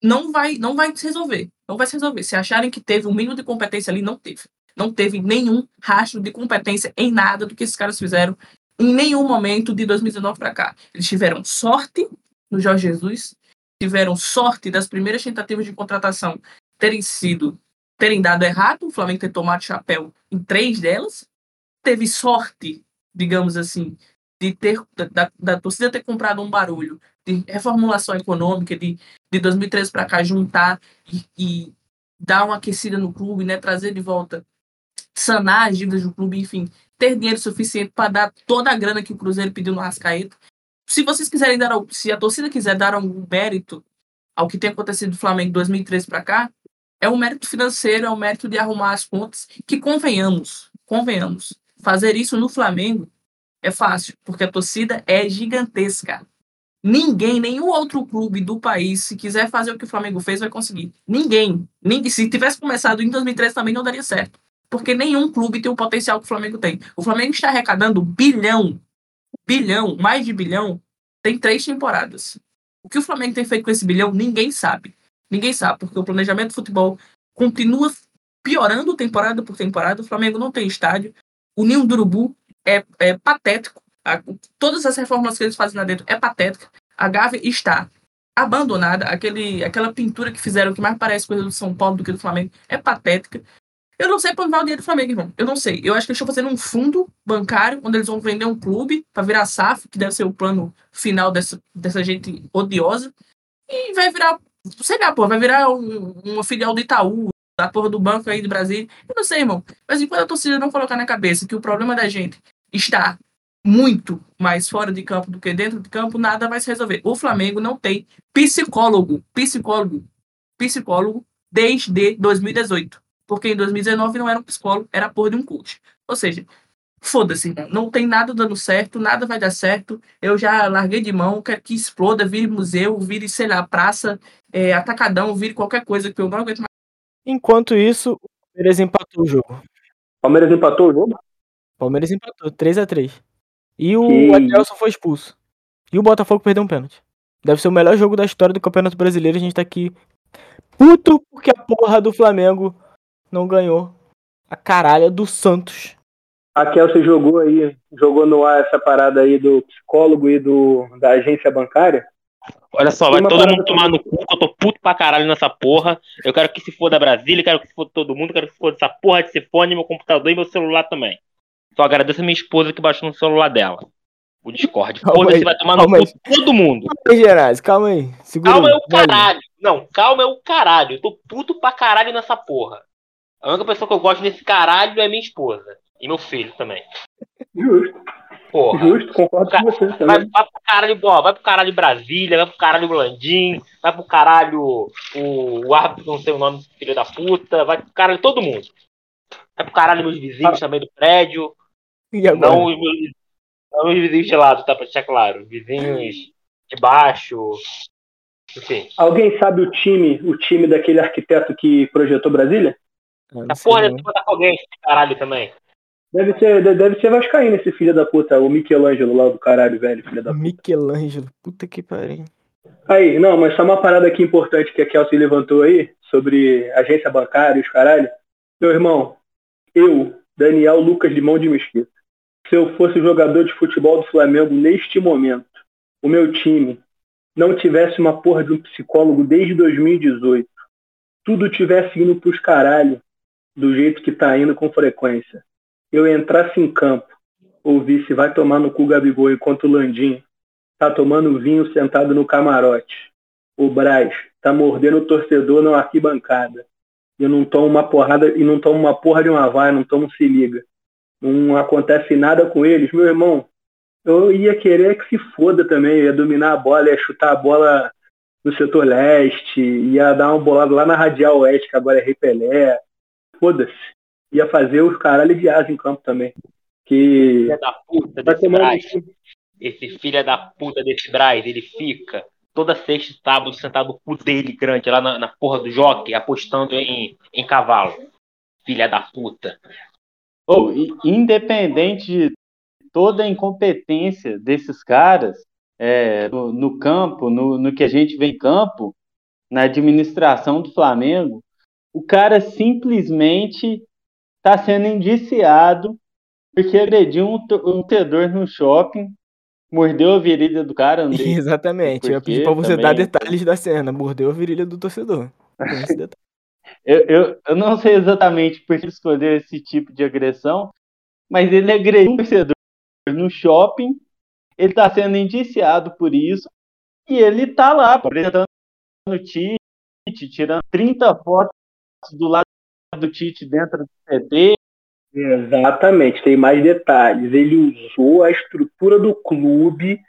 não vai, não vai se resolver. Não vai se resolver. Se acharem que teve um mínimo de competência ali, não teve. Não teve nenhum rastro de competência em nada do que esses caras fizeram em nenhum momento de 2019 para cá. Eles tiveram sorte no Jorge Jesus, tiveram sorte das primeiras tentativas de contratação terem sido terem dado errado, o Flamengo ter tomado chapéu em três delas, teve sorte, digamos assim, de ter da, da torcida ter comprado um barulho de reformulação econômica de, de 2013 para cá juntar e, e, dar uma aquecida no clube, né, trazer de volta, sanar as dívidas do clube, enfim, ter dinheiro suficiente para dar toda a grana que o Cruzeiro pediu no Rascaeta. Se vocês quiserem dar, se a torcida quiser dar algum mérito ao que tem acontecido no Flamengo de 2013 para cá, é um mérito financeiro, é um mérito de arrumar as contas, que convenhamos, convenhamos, fazer isso no Flamengo é fácil, porque a torcida é gigantesca. Ninguém, nenhum outro clube do país, se quiser fazer o que o Flamengo fez, vai conseguir. Ninguém. se tivesse começado em 2013 também não daria certo. Porque nenhum clube tem o potencial que o Flamengo tem. O Flamengo está arrecadando bilhão, bilhão, mais de bilhão, tem três temporadas. O que o Flamengo tem feito com esse bilhão, ninguém sabe. Ninguém sabe, porque o planejamento de futebol continua piorando temporada por temporada. O Flamengo não tem estádio. O Ninho do Urubu é, é patético. A, todas as reformas que eles fazem lá dentro é patética. A Gávea está abandonada. Aquele, aquela pintura que fizeram que mais parece coisa do São Paulo do que do Flamengo é patética. Eu não sei para onde vai o dinheiro do Flamengo, irmão. Eu não sei. Eu acho que eles estão fazendo um fundo bancário onde eles vão vender um clube para virar SAF, que deve ser o plano final dessa, dessa gente odiosa. E vai virar, sei lá, pô, vai virar um, uma filial do Itaú, da porra do banco aí do Brasil. Eu não sei, irmão. Mas enquanto a torcida não colocar na cabeça que o problema da gente está muito mais fora de campo do que dentro de campo, nada vai se resolver. O Flamengo não tem psicólogo, psicólogo, psicólogo desde 2018. Porque em 2019 não era um psicólogo, era a porra de um coach. Ou seja, foda-se, não tem nada dando certo, nada vai dar certo. Eu já larguei de mão, quero que exploda, vire museu, vire, sei lá, praça, é, atacadão, vire qualquer coisa que eu não aguento mais. Enquanto isso, o Palmeiras empatou o jogo. Palmeiras empatou o jogo? Palmeiras empatou, 3 a 3 E o Que- Adelson foi expulso. E o Botafogo perdeu um pênalti. Deve ser o melhor jogo da história do Campeonato Brasileiro. A gente tá aqui puto porque a porra do Flamengo não ganhou a caralha do Santos. A Kelsey jogou aí, jogou no ar essa parada aí do psicólogo e do, da agência bancária. Olha só, vai todo mundo tomar no cu, que eu tô puto pra caralho nessa porra. Eu quero que se foda Brasília, quero que se foda todo mundo, quero que se foda essa porra de fone, meu computador e meu celular também. Só agradeço a minha esposa que baixou no celular dela. O Discord. Foda-se, vai tomar no cu todo mundo. Calma aí, Gerais, calma aí. Segura Calma é o vai. caralho. Não, calma é o caralho. Eu tô puto pra caralho nessa porra. A única pessoa que eu gosto nesse caralho é minha esposa. E meu filho também. Justo, Porra. justo, concordo com você Vai, também. vai pro caralho, ó, vai pro caralho Brasília, vai pro caralho Blandim, vai pro caralho o, o árbitro, não sei o nome, filho da puta, vai pro caralho todo mundo. Vai pro caralho meus vizinhos também do prédio. E agora? Não não os vizinhos de lado, tá? Pra deixar claro. Vizinhos de baixo. Enfim. Alguém sabe o time, o time daquele arquiteto que projetou Brasília? Ah, sei porra deve Botafoguense, esse caralho também. Deve ser, de- deve ser Vascaíno esse filho da puta, o Michelangelo lá do caralho, velho, filho da puta. Michelangelo, puta que pariu. Aí, não, mas só uma parada aqui importante que a Kelsey levantou aí, sobre agência bancária e os caralho. Meu irmão, eu, Daniel Lucas Limão de Mesquita, se eu fosse jogador de futebol do Flamengo neste momento, o meu time não tivesse uma porra de um psicólogo desde 2018, tudo tivesse indo pros caralho, do jeito que tá indo com frequência, eu entrasse em campo, ouvisse vai tomar no cu Gabigol enquanto o Landim tá tomando vinho sentado no camarote. O Braz tá mordendo o torcedor na arquibancada. E não toma uma porrada e não toma uma porra de uma vai, não toma um se liga. Não acontece nada com eles, meu irmão. Eu ia querer que se foda também, eu ia dominar a bola, ia chutar a bola no setor leste, ia dar uma bolada lá na radial oeste, que agora é Rei Pelé. Foda-se. Ia fazer os caralho de asa em campo também. Que Filha da puta desse Braz. Esse filho da puta desse Braz, ele fica toda sexta e sábado sentado no cu dele grande lá na, na porra do jockey, apostando em, em cavalo. Filha da puta. I- independente de toda a incompetência desses caras é, no, no campo, no, no que a gente vê em campo, na administração do Flamengo, o cara simplesmente está sendo indiciado porque agrediu um, um tedor no shopping, mordeu a virilha do cara. Exatamente. Eu ia por quê pedir pra você também. dar detalhes da cena. Mordeu a virilha do torcedor. Eu, eu, eu não sei exatamente por que ele escolheu esse tipo de agressão, mas ele agrediu um torcedor no shopping, ele está sendo indiciado por isso, e ele tá lá apresentando o Tite, tirando 30 fotos do lado do Tite dentro do CT. Exatamente, tem mais detalhes. Ele usou a estrutura do clube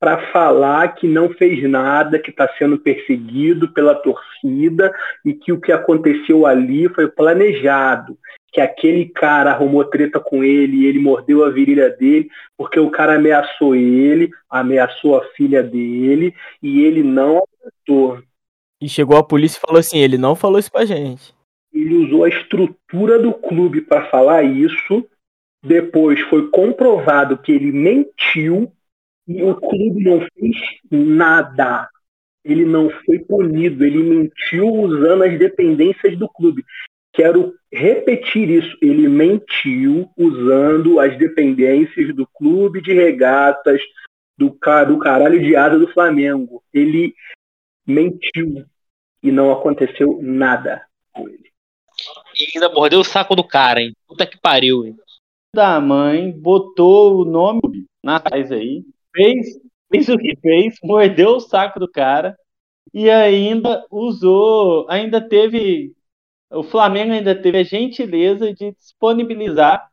para falar que não fez nada, que está sendo perseguido pela torcida e que o que aconteceu ali foi planejado. Que aquele cara arrumou treta com ele e ele mordeu a virilha dele porque o cara ameaçou ele, ameaçou a filha dele e ele não aguentou. E chegou a polícia e falou assim: ele não falou isso pra gente. ele usou a estrutura do clube para falar isso. Depois foi comprovado que ele mentiu e o clube não fez nada. Ele não foi punido, ele mentiu usando as dependências do clube. Quero repetir isso. Ele mentiu usando as dependências do clube de regatas do, do caralho de asa do Flamengo. Ele mentiu e não aconteceu nada com ele. E ainda mordeu o saco do cara, hein? Puta que pariu, hein? Da mãe botou o nome na trás aí, fez, fez o que fez, mordeu o saco do cara e ainda usou, ainda teve, o Flamengo ainda teve a gentileza de disponibilizar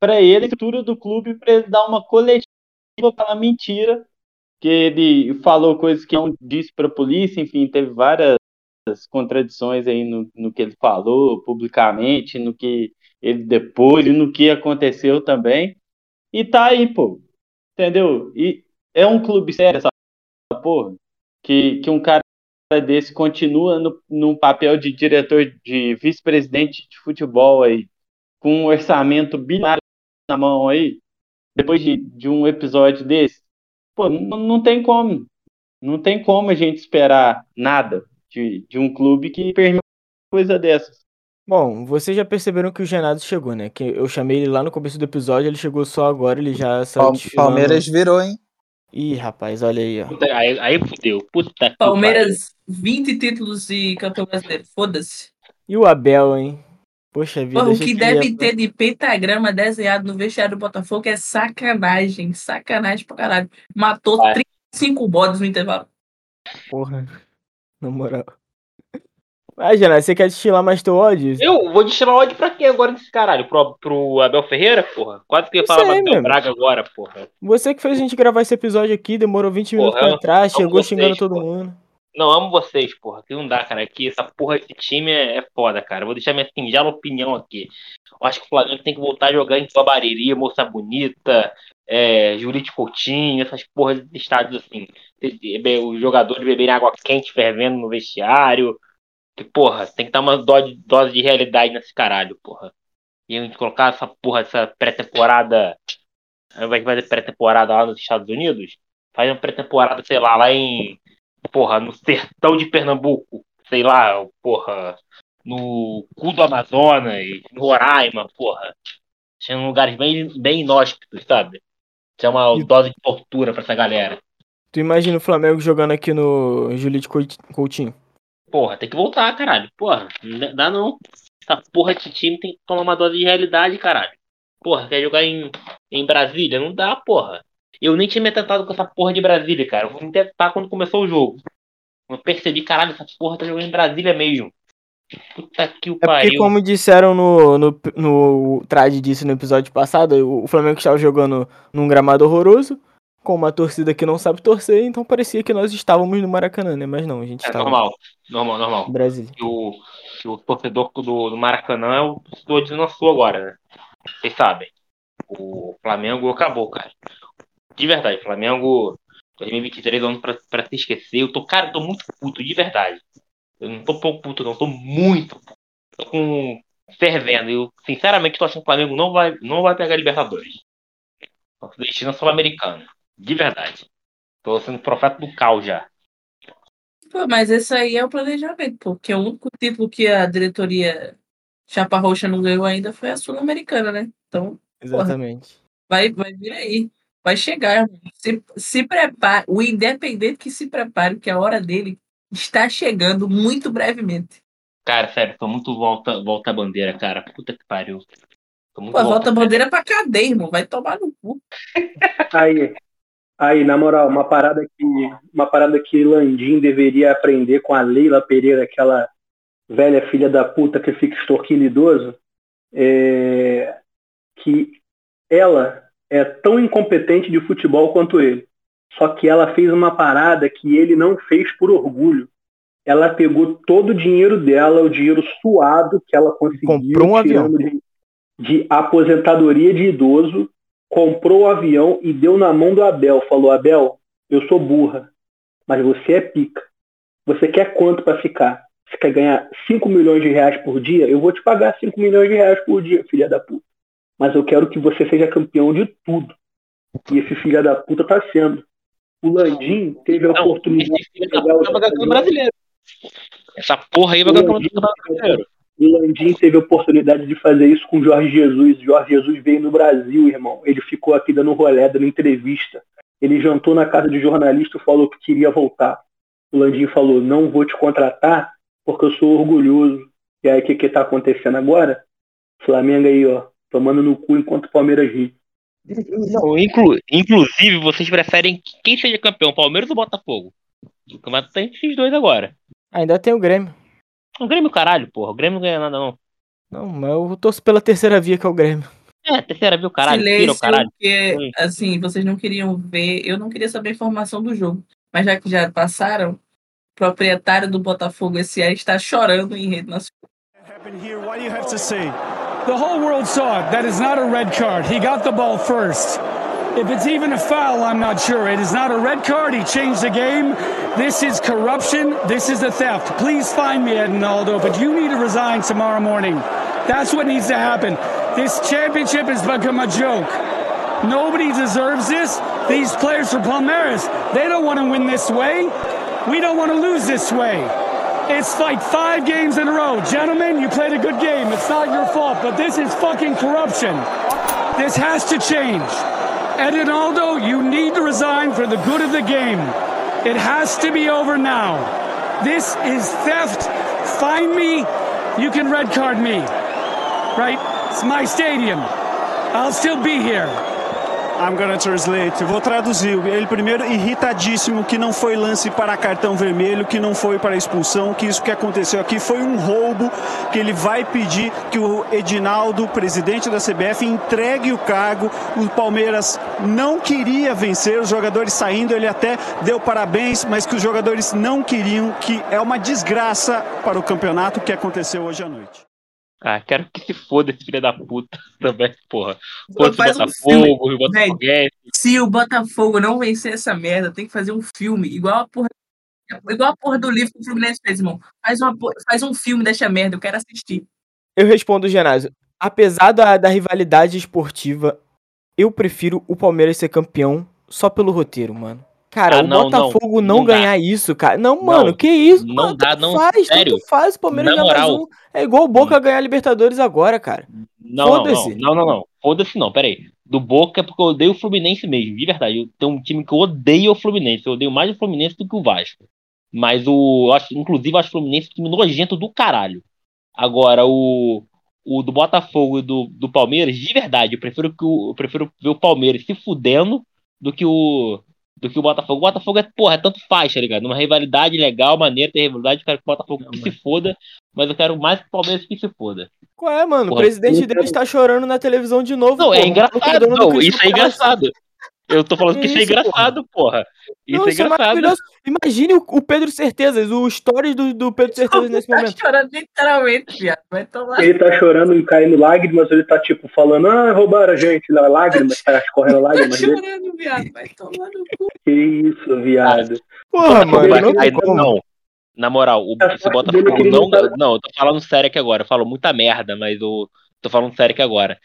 para ele a estrutura do clube para ele dar uma coletiva para mentira, que ele falou coisas que não disse para a polícia, enfim, teve várias contradições aí no, no que ele falou publicamente, no que ele depois no que aconteceu também. E tá aí, pô. Entendeu? E é um clube sério essa porra. Que, que um cara desse continua no, num papel de diretor, de vice-presidente de futebol aí, com um orçamento bilionário na mão aí, depois de, de um episódio desse. Pô, não, não tem como. Não tem como a gente esperar nada de, de um clube que permite coisa dessas. Bom, vocês já perceberam que o Genado chegou, né? Que eu chamei ele lá no começo do episódio, ele chegou só agora, ele já saiu Pal- desfilando. Palmeiras virou, hein? Ih, rapaz, olha aí, ó. Puta, aí, aí fudeu. Puta que Palmeiras, 20 títulos de campeão brasileiro. Foda-se. E o Abel, hein? Poxa vida, Porra, o que deve ia- ter de pentagrama desenhado no vestiário do Botafogo é sacanagem. Sacanagem pra caralho. Matou É. 35 bodes no intervalo. Porra, na moral. Ah, Genado, você quer destilar mais teu ódio? Eu vou destilar ódio pra quê agora desse caralho? Pro, pro Abel Ferreira, porra? Quase que eu ia Isso falar aí, Abel. Braga agora, porra. Você que fez a gente gravar esse episódio aqui, demorou 20 minutos Porra, pra entrar, amo chegou vocês, xingando todo porra. mundo. Não, amo vocês, porra. Que não dá, cara. Aqui, essa porra de time é, é foda, cara. Vou deixar minha singela opinião aqui. Eu acho que o Flamengo tem que voltar a jogar em Babariri, Moça Bonita, é, Coutinho, essas porras de estádios assim. Os jogadores beberem água quente fervendo no vestiário. Que, porra, tem que dar uma dose, dose de realidade nesse caralho, porra. E a gente colocar essa porra, essa pré-temporada. Ao invés de fazer pré-temporada lá nos Estados Unidos, faz uma pré-temporada, sei lá, lá em. Porra, no sertão de Pernambuco. Sei lá, porra. No cu do Amazonas, no Roraima, porra. Sendo lugares bem, bem inóspitos, sabe? Isso é uma dose de tortura pra essa galera. Tu imagina o Flamengo jogando aqui no Julite Coutinho. Porra, tem que voltar, caralho. Porra, não dá não. Essa porra de time tem que tomar uma dose de realidade, caralho. Porra, quer jogar em, em Brasília? Não dá, porra. Eu nem tinha me atentado com essa porra de Brasília, cara. Eu fui me tentar quando começou o jogo. Eu percebi, caralho, essa porra tá jogando em Brasília mesmo. Puta que o É porque, pariu. como disseram no, no, no trad disso no episódio passado, o, o Flamengo estava jogando num gramado horroroso, com uma torcida que não sabe torcer, então parecia que nós estávamos no Maracanã, né? Mas não, a gente É estava normal, normal, normal. em Brasília. que o, que o torcedor do, do Maracanã é o torcedor de Sul agora, né? Vocês sabem. O Flamengo acabou, cara. De verdade, Flamengo 2023 é um ano pra, pra se esquecer. Eu tô, cara, eu tô muito puto, de verdade. Eu não tô pouco puto, não, tô muito puto. Tô com fervendo. Eu, sinceramente, tô achando que o Flamengo não vai, não vai pegar Libertadores. Nosso destino é sul-americano. De verdade. Tô sendo profeta do caos já. Pô, mas esse aí é o planejamento, porque o único título que a diretoria Chapa Roxa não ganhou ainda foi a Sul-Americana, né? Então, Exatamente. vai, vai vir aí. Vai chegar, irmão. Se, se prepare. O independente que se prepare, que a hora dele está chegando muito brevemente. Cara, sério, tô muito volta, volta a bandeira, cara. Puta que pariu. Pô, volta a bandeira pra cadeia, irmão. Vai tomar no cu. Aí, aí, na moral, uma parada que uma parada que Landim deveria aprender com a Leila Pereira, aquela velha filha da puta que fica extorquindo idoso, é que ela é tão incompetente de futebol quanto ele. Só que ela fez uma parada que ele não fez por orgulho. Ela pegou todo o dinheiro dela, o dinheiro suado que ela conseguiu, Comprou um avião. de, de aposentadoria de idoso, comprou o avião e deu na mão do Abel. Falou: Abel, eu sou burra, mas você é pica. Você quer quanto para ficar? Você quer ganhar 5 milhões de reais por dia? Eu vou te pagar 5 milhões de reais por dia, filha da puta. Mas eu quero que você seja campeão de tudo. E esse filha da puta tá sendo. O Landim teve a Não, oportunidade de ganhar o brasileiro. Essa porra aí vai ganhar o brasileiro. O Landim teve a oportunidade de fazer isso com o Jorge Jesus. O Jorge Jesus veio no Brasil, irmão. Ele ficou aqui dando rolé, dando entrevista. Ele jantou na casa de jornalista e falou que queria voltar. O Landim falou: Não vou te contratar porque eu sou orgulhoso. E aí, o que que tá acontecendo agora? Flamengo aí, ó, tomando no cu enquanto o Palmeiras ri. Não, inclu- inclusive, vocês preferem que quem seja campeão, Palmeiras ou Botafogo? O campeonato tem esses dois agora. Ainda tem o Grêmio. O Grêmio, caralho, porra. O Grêmio não ganha nada, não. Não, mas eu torço pela terceira via, que é o Grêmio. É, terceira viu, caralho. Tira o Silêncio, caralho. porque, Hum. assim, vocês não queriam ver. Eu não queria saber a informação do jogo. Mas já que já passaram, o proprietário do Botafogo esse ano está chorando em rede nacional. What do you have to say? The whole world saw it. That is not a red card. He got the ball first. If it's even a foul, I'm not sure. It is not a red card. He changed the game. This is corruption. This is a theft. Please find me, Edinaldo, but you need to resign tomorrow morning. That's what needs to happen. This championship has become a joke. Nobody deserves this. These players for Palmeiras, they don't want to win this way. We don't want to lose this way. It's like five games in a row. Gentlemen, you played a good game. It's not your fault, but this is fucking corruption. This has to change. Edinaldo, you need to resign for the good of the game. It has to be over now. This is theft. Find me. You can red card me. Right? It's my stadium. I'll still be here. I'm gonna translate. Vou traduzir. Ele primeiro irritadíssimo que não foi lance para cartão vermelho, que não foi para expulsão, que isso que aconteceu aqui foi um roubo, que ele vai pedir que o Edinaldo, presidente da CBF, entregue o cargo. O Palmeiras não queria vencer, os jogadores saindo, ele até deu parabéns, mas que os jogadores não queriam, que é uma desgraça para o campeonato que aconteceu hoje à noite. Ah, quero que se foda esse filho da puta também, porra. Foda-se Faz um Botafogo, o Botafoguense. Se o Botafogo não vencer essa merda, tem que fazer um filme, igual a porra, igual a porra do livro que o Fluminense fez, irmão. Faz, uma, faz um filme dessa merda, eu quero assistir. Eu respondo, Genásio. Apesar da, da rivalidade esportiva, eu prefiro o Palmeiras ser campeão só pelo roteiro, mano. Cara, Ah, o não, Botafogo não, não dá. ganhar isso, cara. Não, mano, que isso? não mano, dá, não, faz, sério. tanto faz. O Palmeiras Na ganhar mais moral. um. É igual o Boca ganhar a Libertadores agora, cara. Não, não, Foda-se. não, não, não. Foda-se não, peraí. Do Boca é porque eu odeio o Fluminense mesmo, de verdade. Eu tenho um time que eu odeio o Fluminense. Eu odeio mais o Fluminense do que o Vasco. Mas o. eu acho, inclusive, eu acho o Fluminense um time nojento do caralho. Agora, o. O do Botafogo e do, do Palmeiras, de verdade, eu prefiro, que o, eu prefiro ver o Palmeiras se fudendo do que o. Do que o Botafogo. O Botafogo é, porra, é tanto faz, tá ligado? Uma rivalidade legal, maneira, tem rivalidade, eu quero que o Botafogo que se foda, mas eu quero mais que o Palmeiras que se foda. Qual é, mano? Porra, o presidente dele está chorando na televisão de novo. Não, porra. é maluco é engraçado. Não, isso é engraçado. Eu tô falando que isso é Isso, engraçado, porra. Isso Não, é isso é engraçado. maravilhoso. Imagine o, o Pedro Certezas, o stories do, do Pedro Certezas nesse tá momento. chorando literalmente, viado. Vai tomar. Ele tá chorando e caindo lágrimas, ele tá tipo falando, ah, roubaram a gente, lá, lágrimas, tá escorrendo Tá lágrimas dele. chorando, viado. Vai tomar no cu. Que isso, viado. Porra, mano, vai não não. Na moral, o, é Botafogo ele não. não tá- eu tô falando sério aqui agora. Eu falo muita merda, mas eu tô falando sério aqui agora.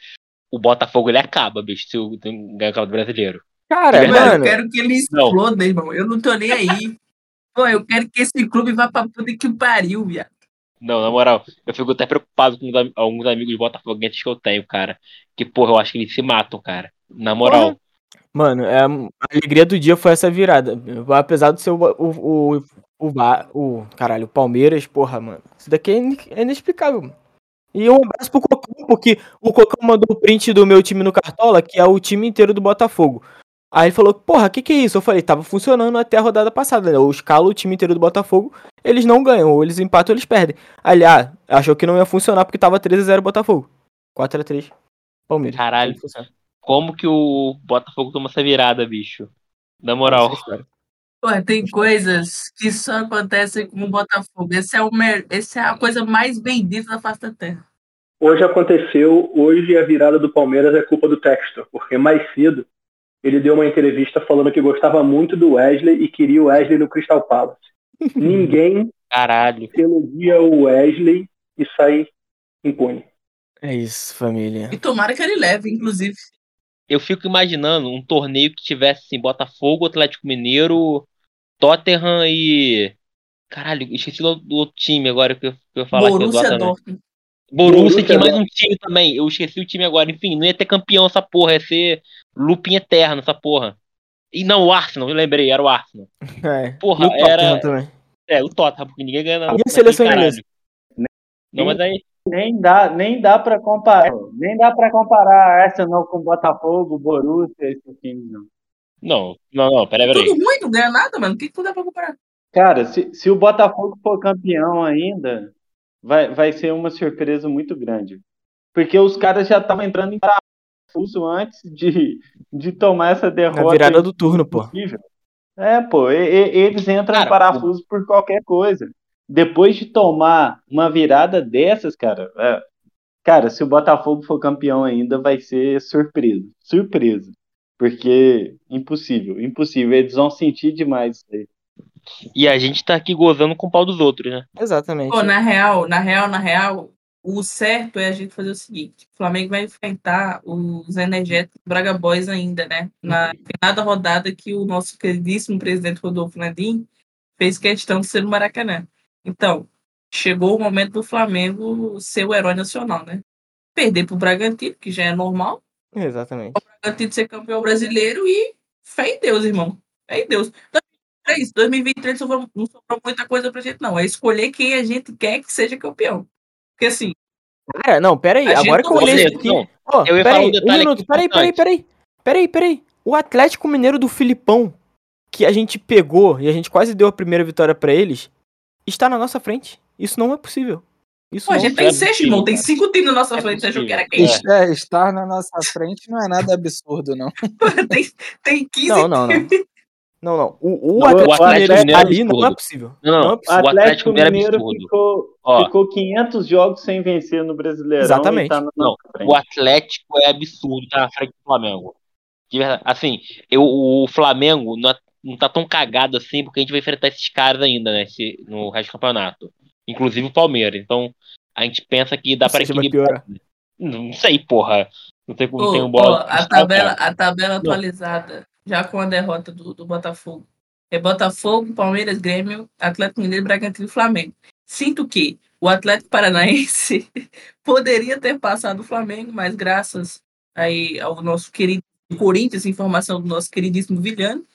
O Botafogo ele acaba, bicho, se o ganhar o Campeonato Brasileiro. Cara, É Mano, eu quero que ele Não. exploda, irmão. Eu não tô nem aí. Pô, eu quero que esse clube vá pra puta que pariu, viado. Não, na moral, eu fico até preocupado com alguns amigos botafoguenses que eu tenho, cara. Que, porra, eu acho que eles se matam, cara. Na moral. Mano, é, a alegria do dia foi essa virada. Apesar do seu o, o, o, o, caralho, o Palmeiras, porra, mano. Isso daqui é é inexplicável. mano. E um abraço pro Cocão, porque o Cocão mandou o print do meu time no Cartola, que é o time inteiro do Botafogo. Aí ele falou, porra, o que que é isso? Eu falei, tava funcionando até a rodada passada, né? Eu escalo o time inteiro do Botafogo, eles não ganham, ou eles empatam ou eles perdem. Aí ele, ah, achou que não ia funcionar porque tava 3x0 Botafogo. 4x3 Palmeiras. Caralho. Como que o Botafogo toma essa virada, bicho? Na moral. Essa. Pô, tem coisas que só acontecem com o Botafogo. Esse é, o mer... Esse é a coisa mais bendita da face da terra. Hoje aconteceu, hoje a virada do Palmeiras é culpa do Textor, porque mais cedo ele deu uma entrevista falando que gostava muito do Wesley e queria o Wesley no Crystal Palace. Ninguém Caralho. elogia o Wesley e sai impune. É isso, família. E tomara que ele leve, inclusive. Eu fico imaginando um torneio que tivesse assim, Botafogo, Atlético Mineiro, Tottenham e. Caralho, esqueci do, do outro time agora que eu, que eu ia falar aqui Borussia exatamente. Dortmund. Borussia Borussia tinha mais um time também. Eu esqueci o time agora. Enfim, não ia ter campeão essa porra, ia ser looping eterno essa porra. E não, o Arsenal, eu lembrei, era o Arsenal. É. Porra, o era- também. É, o Tottenham, porque ninguém ganha na E a seleção inglesa? Não, mas aí. Nem dá, nem dá para comparar, nem dá para comparar Arsenal com Botafogo, Borussia, esse time não. Não, não, não, peraí, Tudo peraí. ruim, não ganha nada, mano. O que, que tu dá pra comparar? Cara, se, se o Botafogo for campeão ainda, vai, vai ser uma surpresa muito grande. Porque os caras já estavam entrando em parafuso antes de, de tomar essa derrota. Na virada do turno, pô. É, pô, e- e- eles entram Cara, em parafuso por qualquer coisa. Depois de tomar uma virada dessas, cara, é, cara, se o Botafogo for campeão ainda, vai ser surpresa. Surpresa. Porque impossível, impossível. Eles vão sentir demais isso aí. E a gente tá aqui gozando com o pau dos outros, né? Exatamente. Pô, na real, na real, na real, o certo é a gente fazer o seguinte: o Flamengo vai enfrentar os energéticos Braga Boys ainda, né? Na finada rodada que o nosso queridíssimo presidente Rodolfo Landim fez questão de ser no Maracanã. Então, chegou o momento do Flamengo ser o herói nacional, né? Perder pro Bragantino, que já é normal, Exatamente. o Bragantino ser campeão brasileiro e fé em Deus, irmão. Fé em Deus. 2023, 2023 não sobrou- não sobrou muita coisa pra gente, não. É escolher quem a gente quer que seja campeão. Porque assim, Cara, não, pera aí. Agora que eu olhei isso aqui. não, Ó, eu ia pera um um minuto. Peraí, peraí, peraí. Peraí, peraí. O Atlético Mineiro do Filipão, que a gente pegou e a gente quase deu a primeira vitória pra eles, está na nossa frente. Isso não é possível. Isso pô, a gente é tem seis, possível, irmão. Tem cinco times na nossa É frente. Você achou que era quem? É, estar na nossa frente não é nada absurdo, não. tem, tem 15 Não, não, não. Não, não. O, o Não, Atlético o Atlético Mineiro é ali não é possível. Não, não. Não é O possível. O Atlético Atlético Mineiro é ficou, ficou 500 jogos sem vencer no Brasileirão Exatamente. e tá Não, frente. O Atlético é absurdo, tá na frente do Flamengo. De verdade. Assim, eu, o Flamengo não, é- não tá tão cagado assim, porque a gente vai enfrentar esses caras ainda, né? esse- no resto do campeonato. Inclusive o Palmeiras. Então, a gente pensa que dá vai equilibrar. Não sei, porra. Não tem, não Ô, tenho ó, bola. a tabela, a tabela atualizada, já com a derrota do, do Botafogo. É Botafogo, Palmeiras, Grêmio, Atlético Mineiro, Bragantino e Flamengo. Sinto que o Atlético Paranaense poderia ter passado o Flamengo, mas graças aí ao nosso querido Corinthians, informação do nosso queridíssimo Vilhano,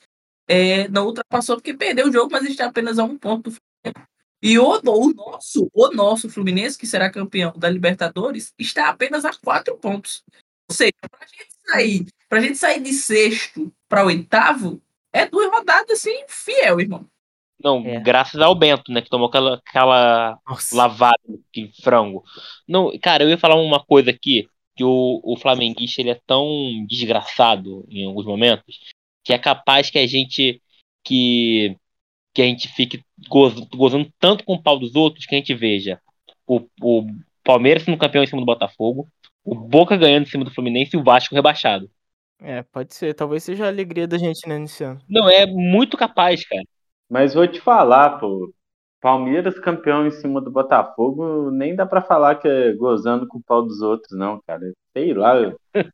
é, não ultrapassou porque perdeu o jogo, mas está apenas a um ponto do Flamengo. E o, o nosso, o nosso Fluminense, que será campeão da Libertadores, está apenas a quatro pontos. Ou seja, pra gente sair, pra gente sair de sexto para oitavo, é duas rodadas assim, fiel, irmão. Não, É. graças ao Bento, né? Que tomou aquela, aquela Nossa. lavada de frango. Não, cara, eu ia falar uma coisa aqui, que o, o flamenguista ele é tão desgraçado em alguns momentos, que é capaz que a gente que, que a gente fique gozo- gozando tanto com o pau dos outros que a gente veja o, o Palmeiras sendo campeão em cima do Botafogo, o Boca ganhando em cima do Fluminense e o Vasco rebaixado. É, pode ser. Talvez seja a alegria da gente, né, nesse ano. Não, é muito capaz, cara. Mas vou te falar, pô. Palmeiras campeão em cima do Botafogo, nem dá pra falar que é gozando com o pau dos outros, não, cara. Sei lá. eu-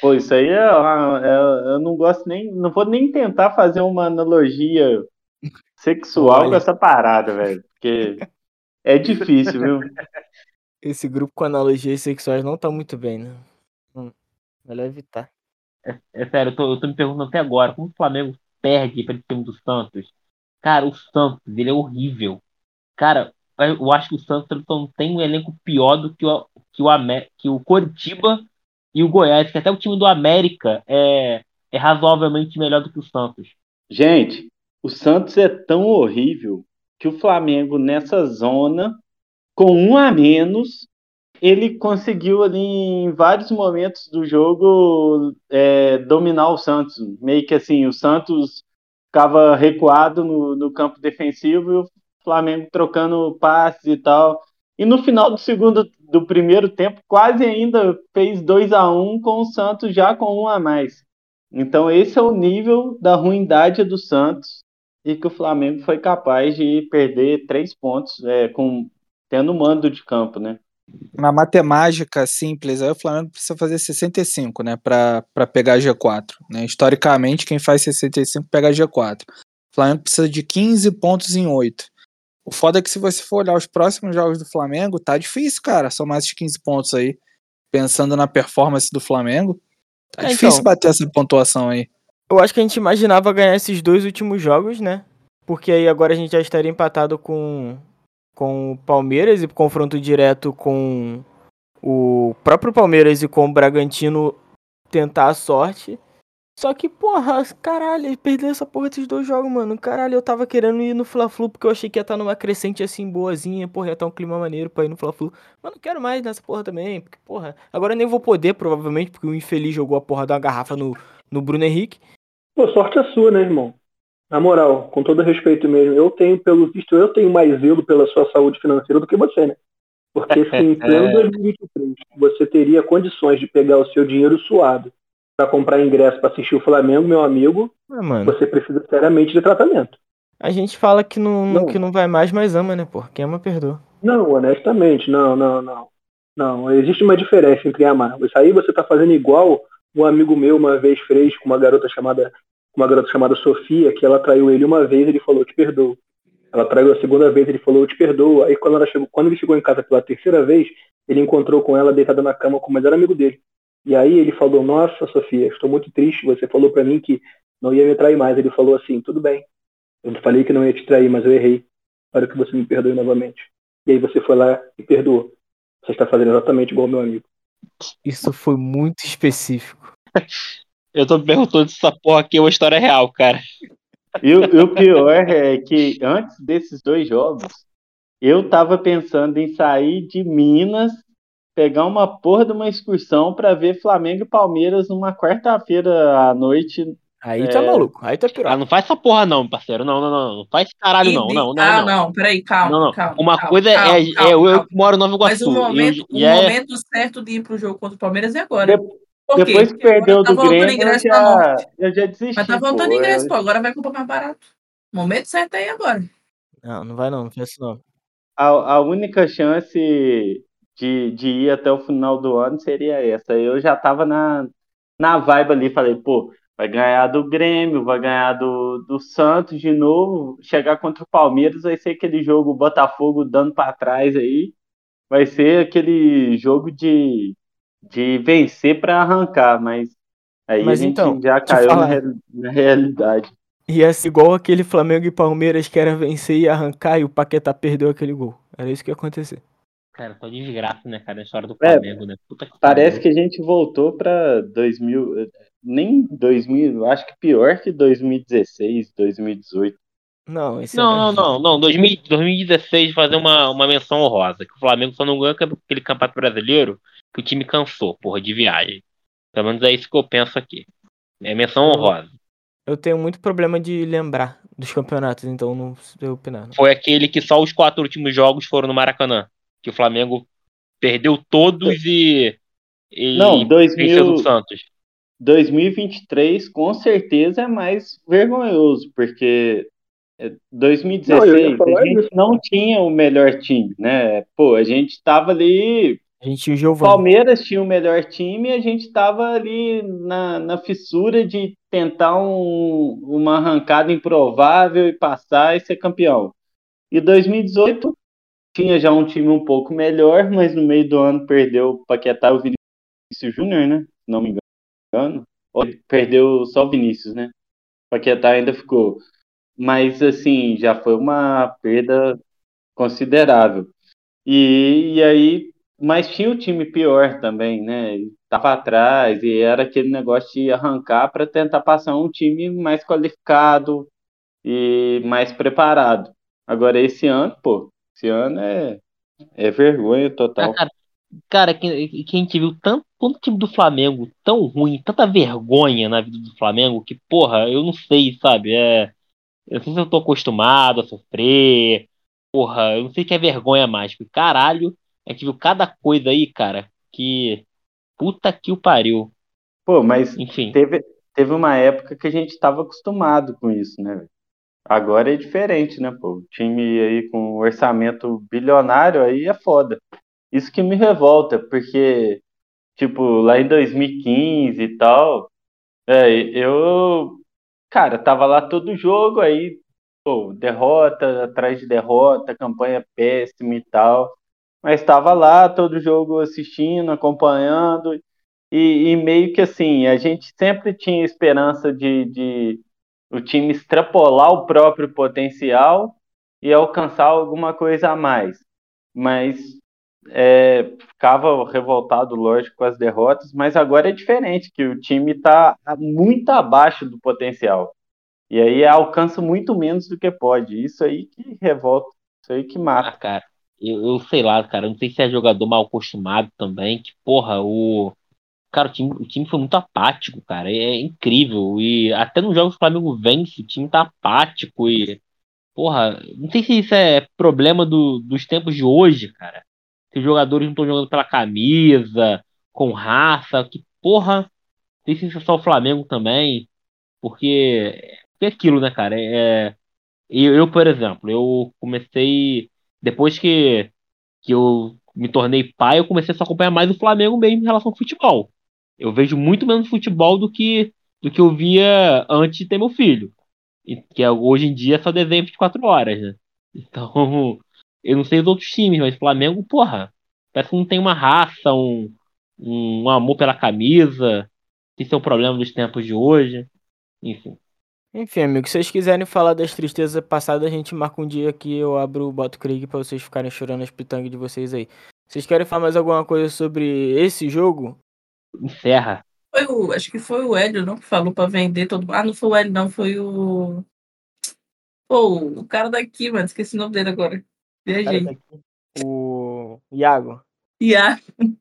Pô, isso aí é, é- eu não gosto nem, não vou nem tentar fazer uma analogia sexual Olha. com essa parada, velho. Porque é difícil, viu? Esse grupo com analogias sexuais não tá muito bem, né? Hum, melhor evitar. É sério, eu tô, eu tô me perguntando até agora, como o Flamengo perde pra esse time do Santos? Cara, o Santos, ele é horrível. Cara, eu acho que o Santos não tem um elenco pior do que o, que o, Amé- que o Coritiba e o Goiás, que até o time do América é, é razoavelmente melhor do que o Santos. Gente, o Santos é tão horrível que o Flamengo, nessa zona, com um a menos, ele conseguiu ali em vários momentos do jogo é, dominar o Santos. Meio que assim, o Santos ficava recuado no, no campo defensivo e o Flamengo trocando passes e tal. E no final do segundo, do primeiro tempo, quase ainda fez 2 a 1 com o Santos já com um a mais. Então esse é o nível da ruindade do Santos e que o Flamengo foi capaz de perder três pontos é, com tendo mando de campo, né? Na matemática simples, aí o Flamengo precisa fazer 65, né, pra, pra pegar G4, né? Historicamente, quem faz 65 pega G4. O Flamengo precisa de 15 pontos em 8. O foda é que se você for olhar os próximos jogos do Flamengo, tá difícil, cara, somar esses 15 pontos aí. Pensando na performance do Flamengo, tá É, difícil então. bater essa pontuação aí. Eu acho que a gente imaginava ganhar esses dois últimos jogos, né? Porque aí agora a gente já estaria empatado com, com o Palmeiras e confronto direto com o próprio Palmeiras e com o Bragantino tentar a sorte. Só que, porra, caralho, perdeu essa porra desses dois jogos, mano. Caralho, eu tava querendo ir no Fla-Flu porque eu achei que ia estar numa crescente assim, boazinha, porra, ia estar um clima maneiro pra ir no Fla-Flu. Mas não quero mais nessa porra também, porque, porra, agora nem vou poder, provavelmente, porque o infeliz jogou a porra da garrafa no, no Bruno Henrique. Pô, sorte é sua, né, irmão? Na moral, com todo respeito mesmo, eu tenho, pelo visto, eu tenho mais zelo pela sua saúde financeira do que você, né? Porque se em pleno 2023 você teria condições de pegar o seu dinheiro suado para comprar ingresso para assistir o Flamengo, meu amigo, Ah, você precisa seriamente de tratamento. A gente fala que não, Não. que não vai mais, mas ama, né, pô? Quem ama, perdoa. Não, honestamente, não, não, não. Não, existe uma diferença entre amar. Isso aí você tá fazendo igual um amigo meu uma vez fez com uma garota chamada uma garota chamada Sofia, que ela traiu ele uma vez, ele falou, te perdoo. Ela traiu a segunda vez, ele falou, eu te perdoo. Aí quando, ela chegou, quando ele chegou em casa pela terceira vez, ele encontrou com ela deitada na cama com o melhor amigo dele. E aí ele falou, nossa, Sofia, estou muito triste, você falou pra mim que não ia me trair mais. Ele falou assim, tudo bem. Eu falei que não ia te trair, mas eu errei. Espero que você me perdoe novamente. E aí você foi lá e perdoou. Você está fazendo exatamente igual ao meu amigo. Isso foi muito específico. Eu tô me perguntando se essa porra aqui é uma história real, cara. E, o- e o pior é que antes desses dois jogos, eu tava pensando em sair de Minas, pegar uma porra de uma excursão pra ver Flamengo e Palmeiras numa quarta-feira à noite. Aí tá É. maluco, aí tá Ah, pior. não faz essa porra não, parceiro. Não, não, não. Não faz esse caralho não. Não, não, ah, não. não, peraí, calma, Não, não. calma. Uma calma, coisa calma, é, calma, é eu calma. que moro no Nova Mas Iguaçu. o momento, e, o e é, momento certo de ir pro jogo contra o Palmeiras é agora. De- Por quê? Depois que perdeu tá do Grêmio, eu ingresso já, eu já desisti. Mas tá voltando pô. ingresso, Eu- pô. Agora vai comprar mais barato. O momento certo é aí agora. Não, não vai não, não faz isso não. a, a única chance de, de ir até o final do ano seria essa. Eu já tava na, na vibe ali, falei, pô, vai ganhar do Grêmio, vai ganhar do, do Santos de novo, chegar contra o Palmeiras, vai ser aquele jogo Botafogo dando pra trás aí, vai ser aquele jogo de, de vencer pra arrancar, mas aí Mas a gente então, já caiu na, falar. real- na realidade. Ia ser igual aquele Flamengo e Palmeiras que era vencer e arrancar e o Paquetá perdeu aquele gol. Era isso que ia acontecer. Cara, tô de desgraça, né, cara? A história do É, Flamengo, né? Puta que Parece pariu. que a gente voltou para 2000, nem 2000, acho que pior que 2016, 2018. Não, esse Não, é... não, não, não. 2000 2016 fazer uma, uma menção honrosa. Que o Flamengo só não ganhou aquele campeonato brasileiro que o time cansou, porra, de viagem. Pelo menos é isso que eu penso aqui. É menção honrosa. Eu tenho muito problema de lembrar dos campeonatos, então não sei opinar. não. Foi aquele que só os quatro últimos jogos foram no Maracanã. Que o Flamengo perdeu todos e. e Não, 2000 venceu do Santos. 2023 com certeza é mais vergonhoso, porque é, Não, eu 2016 ia falar a gente não tinha o melhor time, né? Pô, a gente tava ali A gente tinha o Giovanni. Palmeiras tinha o melhor time e a gente estava ali na, na fissura de tentar um- uma arrancada improvável e passar e ser campeão. E 2018 tinha já um time um pouco melhor, mas no meio do ano perdeu o Paquetá e o Vinícius Júnior, né? Se não me engano. Ou Perdeu só o Vinícius, né? O Paquetá ainda ficou. Mas, assim, já foi uma perda considerável. E, e aí, mas tinha o time pior também, né? Tava atrás e era aquele negócio de arrancar para tentar passar um time mais qualificado e mais preparado. Agora, esse ano, pô, esse ano é, é vergonha total. Ah, cara, cara, quem, quem te viu tanto, tanto time do Flamengo tão ruim, tanta vergonha na vida do Flamengo, que, porra, eu não sei, sabe? É, eu não sei se eu tô acostumado a sofrer. Porra, eu não sei se é vergonha mais. Porque, caralho, a gente viu cada coisa aí, cara, que. Puta que o pariu. Pô, mas Enfim. teve, teve uma época que a gente estava acostumado com isso, né? Agora é diferente, né, pô? O time aí com orçamento bilionário aí é foda. Isso que me revolta, porque, tipo, lá em 2015 e tal, é, eu, cara, tava lá todo jogo, aí, pô, derrota atrás de derrota, campanha péssima e tal, mas tava lá todo jogo assistindo, acompanhando, e, e meio que assim, a gente sempre tinha esperança de, de o time extrapolar o próprio potencial e alcançar alguma coisa a mais. Mas é, ficava revoltado, lógico, com as derrotas, mas agora é diferente, que o time está muito abaixo do potencial. E aí alcança muito menos do que pode. Isso aí que revolta, isso aí que Ah, mata. cara, eu, eu sei lá, cara, não sei se é jogador mal acostumado também, que, porra, o. Cara, o time, o time foi muito apático, cara. É incrível. E até nos jogos que o Flamengo vence, o time tá apático e. Porra, não sei se isso é problema do- dos tempos de hoje, cara. Se os jogadores não estão jogando pela camisa, com raça, que porra. Não sei se isso é só o Flamengo também. Porque é aquilo, né, cara? É, eu, eu, por exemplo, eu comecei. Depois que, que eu me tornei pai, eu comecei só a acompanhar mais o Flamengo mesmo em relação ao futebol. Eu vejo muito menos futebol do que, do que eu via antes de ter meu filho. Que é- hoje em dia é só desenho 24 horas, né? Então, eu não sei os outros times, mas o Flamengo, porra, parece que não tem uma raça, um, um amor pela camisa. Isso é um problema dos tempos de hoje. Enfim. Enfim, amigo, se vocês quiserem falar das tristezas passadas, a gente marca um dia que eu abro o Boto Krieg pra vocês ficarem chorando as pitangas de vocês aí. Vocês querem falar mais alguma coisa sobre esse jogo? Encerra. Foi o, acho que foi o Hélio, não? Que falou pra vender todo Ah, não foi o Hélio, não, foi o. Pô, o cara daqui, mano. Esqueci o nome dele agora. Viajei. O Iago. Iago.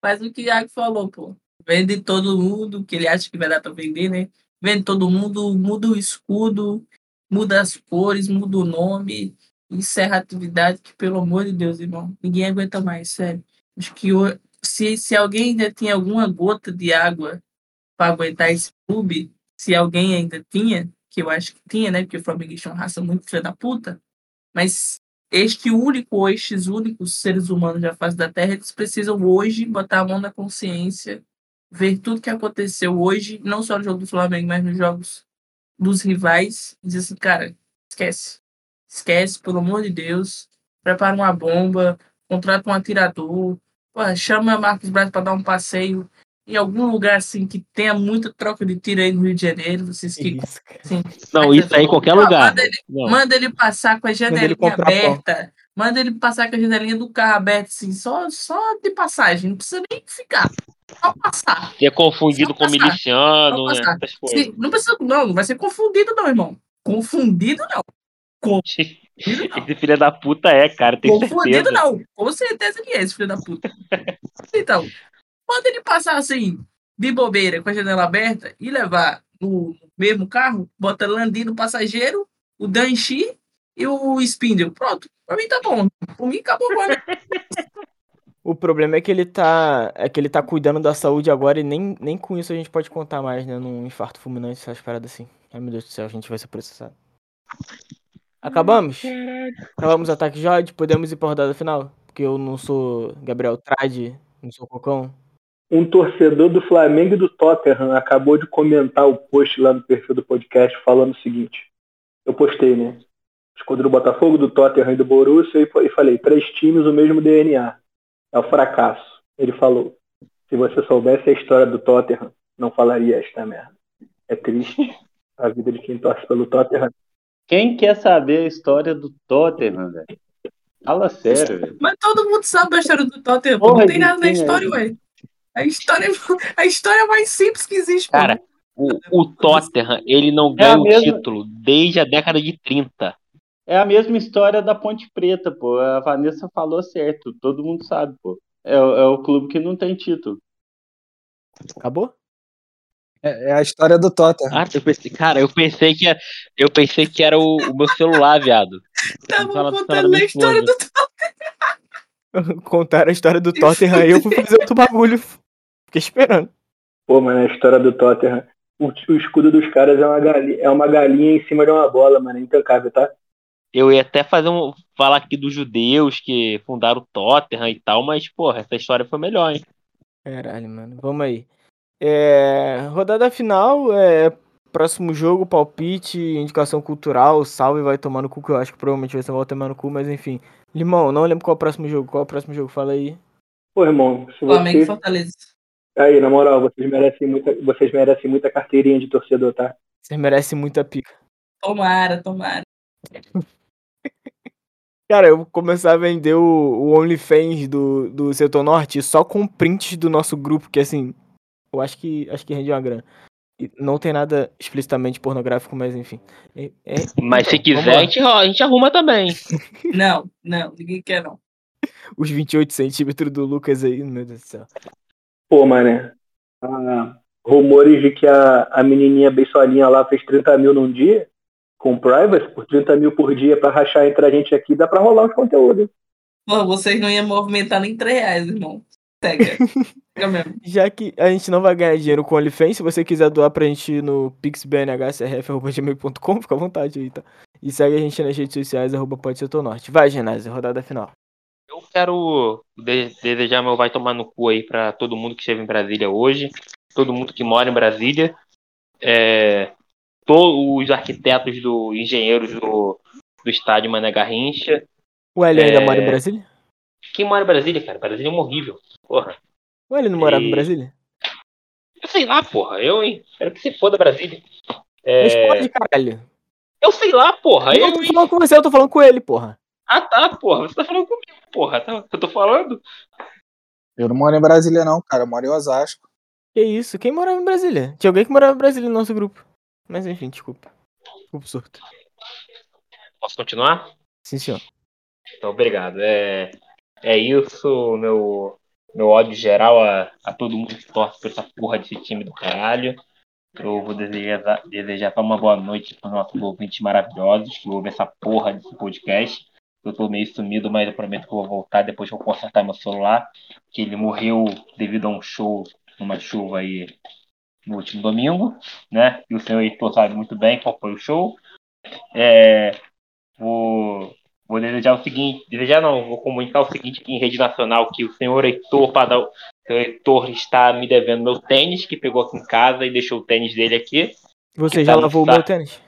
Faz o que o Iago falou, pô. Vende todo mundo, que ele acha que vai dar pra vender, né? Vende todo mundo, muda o escudo, muda as cores, muda o nome, encerra a atividade, que pelo amor de Deus, irmão, ninguém aguenta mais, sério. Acho que o- se, se alguém ainda tinha alguma gota de água para aguentar esse clube, se alguém ainda tinha, que eu acho que tinha, né? Porque o Flamenguista é uma raça muito filha da puta, mas este único, ou estes únicos seres humanos da face da Terra, eles precisam hoje botar a mão na consciência, ver tudo que aconteceu hoje, não só no jogo do Flamengo, mas nos jogos dos rivais, e dizer assim, cara, esquece. Esquece, pelo amor de Deus. Prepara uma bomba, contrata um atirador, pô, chama Marcos Braz para dar um passeio em algum lugar assim que tenha muita troca de tiro aí no Rio de Janeiro, vocês que Isso, assim, Não, isso aí em qualquer Não, lugar. Manda ele, Não. manda ele passar com a janelinha pão. aberta. Manda ele passar com a janelinha do carro aberta, assim, só, só de passagem. Não precisa nem ficar. Só passar. Ser confundido Só com passar. miliciano, né? Se- não precisa, não, não vai ser confundido, não, irmão. Confundido, não. Confundido, não. Esse filho da puta é, cara, Confundido, certeza. não. Com certeza que é esse filho da puta. Então, manda ele passar assim, de bobeira, com a janela aberta, e levar no mesmo carro, bota Landim no passageiro, o Danchi e o Spindle. Pronto. Pra mim tá bom. Por mim acabou agora. O problema é que ele tá. É que ele tá cuidando da saúde agora e nem, nem com isso a gente pode contar mais, né? Num infarto fulminante, essas paradas assim. Ai meu Deus do céu, a gente vai ser processado. Acabamos? Acabamos o ataque Jod, podemos ir pra rodada final? porque eu não sou Gabriel Trade, não sou Cocão. Um torcedor do Flamengo e do Tottenham acabou de comentar o post lá no perfil do podcast falando o seguinte. Eu postei, né? Escudo do Botafogo, do Tottenham e do Borussia e falei, três times, o mesmo DNA. É o fracasso. Ele falou, se você soubesse a história do Tottenham, não falaria esta merda. É triste a vida de quem torce pelo Tottenham. Quem quer saber a história do Tottenham, velho? Fala sério, velho. Mas todo mundo sabe a história do Tottenham. Porra, Não tem nada na Vitinho, história, ué. A história, a história mais simples que existe, pô. Cara, o, o Tottenham, ele não É ganha a um mesma- título desde a década de 30. É a mesma história da Ponte Preta, pô. A Vanessa falou certo. Todo mundo sabe, pô. É, o- é o clube que não tem título. Acabou? É, é a história do Tottenham. Ah, eu pensei, cara, eu pensei que era, eu pensei que era o, o meu celular, viado. Tava da contando a história do Contaram a história do Tottenham aí eu fui fazer outro bagulho. Fiquei esperando. Pô, mano, a história do Tottenham. O, o escudo dos caras é uma, galinha, é uma galinha em cima de uma bola, mano. É intancável, tá? Eu ia até fazer um falar aqui dos judeus que fundaram o Tottenham e tal, mas porra, essa história foi melhor, hein? Caralho, mano. Vamos aí. É, rodada final, é, próximo jogo, palpite, indicação cultural, salve vai tomar no cu, que eu acho que provavelmente vai ser volta tomar no cu, mas enfim. Limão, não lembro qual é o próximo jogo. Qual é o próximo jogo? Fala aí. Pô, irmão, se Flamengo e você. Fortaleza. Aí, na moral, vocês merecem muita, vocês merecem muita carteirinha de torcedor, tá? Vocês merecem muita pica. Tomara, tomara. Cara, eu vou começar a vender o, o OnlyFans do, do Setor Norte só com prints do nosso grupo, que assim, eu acho que acho que rende uma grana. E não tem nada explicitamente pornográfico, mas enfim. É- é- Mas se quiser, a gente, a gente arruma também. Não, não, ninguém quer não. Os 28 centímetros do Lucas aí, meu Deus do céu. Pô, mané. Ah, rumores de que a, a menininha beisolinha lá fez 30 mil num dia, com privacy, por 30 mil por dia pra rachar entre a gente aqui, dá pra rolar os conteúdos. Pô, vocês não iam movimentar nem 3 reais, irmão. Pega. Pega mesmo. Já que a gente não vai ganhar dinheiro com o OnlyFans, se você quiser doar pra gente no pixbnhcrf.gmail.com, fica à vontade aí, tá? E segue a gente nas redes sociais, arroba pode ser norte. Vai, Genásio, rodada final. Eu quero de- desejar meu vai tomar no cu aí pra todo mundo que esteve em Brasília hoje, todo mundo que mora em Brasília, é, todos os arquitetos, do engenheiros do, do estádio Mané Garrincha. O Hélio ainda É. mora em Brasília? Quem mora em Brasília, cara? Brasília é um horrível. Porra. O Hélio não morava em E- Brasília? Eu sei lá, porra. Eu, hein? Quero que se foda Brasília. É, Responde, caralho. eu sei lá, porra. Eu Eu, tô hein? falando com você, eu tô falando com ele, porra. Ah, tá, porra. Você tá falando comigo, porra. Tá, eu tô falando. Eu não moro em Brasília, não, cara. Eu moro em Osasco. Que isso? Quem morava em Brasília? Tinha alguém que morava em Brasília no nosso grupo. Mas enfim, desculpa. Desculpa o surto. Posso continuar? Sim, senhor. Então, obrigado. É, é isso, meu, meu ódio geral a, a todo mundo que torce por essa porra desse time do caralho. Eu vou desejar, desejar uma boa noite para os nossos ouvintes maravilhosos que ouvem essa porra desse podcast. Eu tô meio sumido, mas eu prometo que eu vou voltar depois que eu consertar meu celular. Que ele morreu devido a um show, numa chuva aí no último domingo, né? E o senhor Heitor sabe muito bem qual foi o show. É, vou Vou desejar o seguinte, desejar não, vou comunicar o seguinte aqui em rede nacional, que o senhor Heitor, Padal, o senhor Heitor está me devendo meu tênis, que pegou aqui em casa e deixou o tênis dele aqui. Você já tá lavou o meu tênis?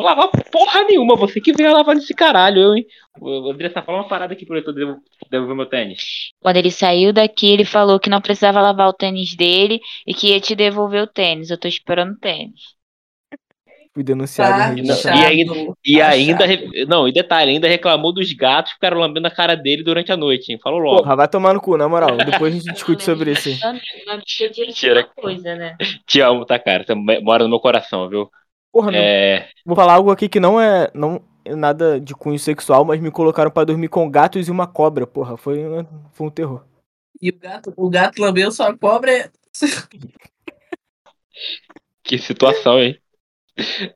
Vou lavar porra nenhuma, você que veio lavar esse caralho, eu, hein? O Andressa, fala uma parada aqui pro devo- devolver meu tênis. Quando ele saiu daqui, ele falou que não precisava lavar o tênis dele e que ia te devolver o tênis. Eu tô esperando o tênis. Fui denunciado Tá nacional. e ainda, e Achado. ainda, re- não, e detalhe, ainda reclamou dos gatos que ficaram lambendo a cara dele durante a noite, hein? Falou logo. Porra, vai tomar no cu, na moral. Depois a gente discute sobre isso aí. Mentira. coisa, né? Te amo, tá, cara? Você mora no meu coração, viu? Porra, não. É. Vou falar algo aqui que não é, não é nada de cunho sexual, mas me colocaram pra dormir com gatos e uma cobra. Porra, foi, foi um terror. E o gato, o gato lambeu sua cobra. é- Que situação, hein?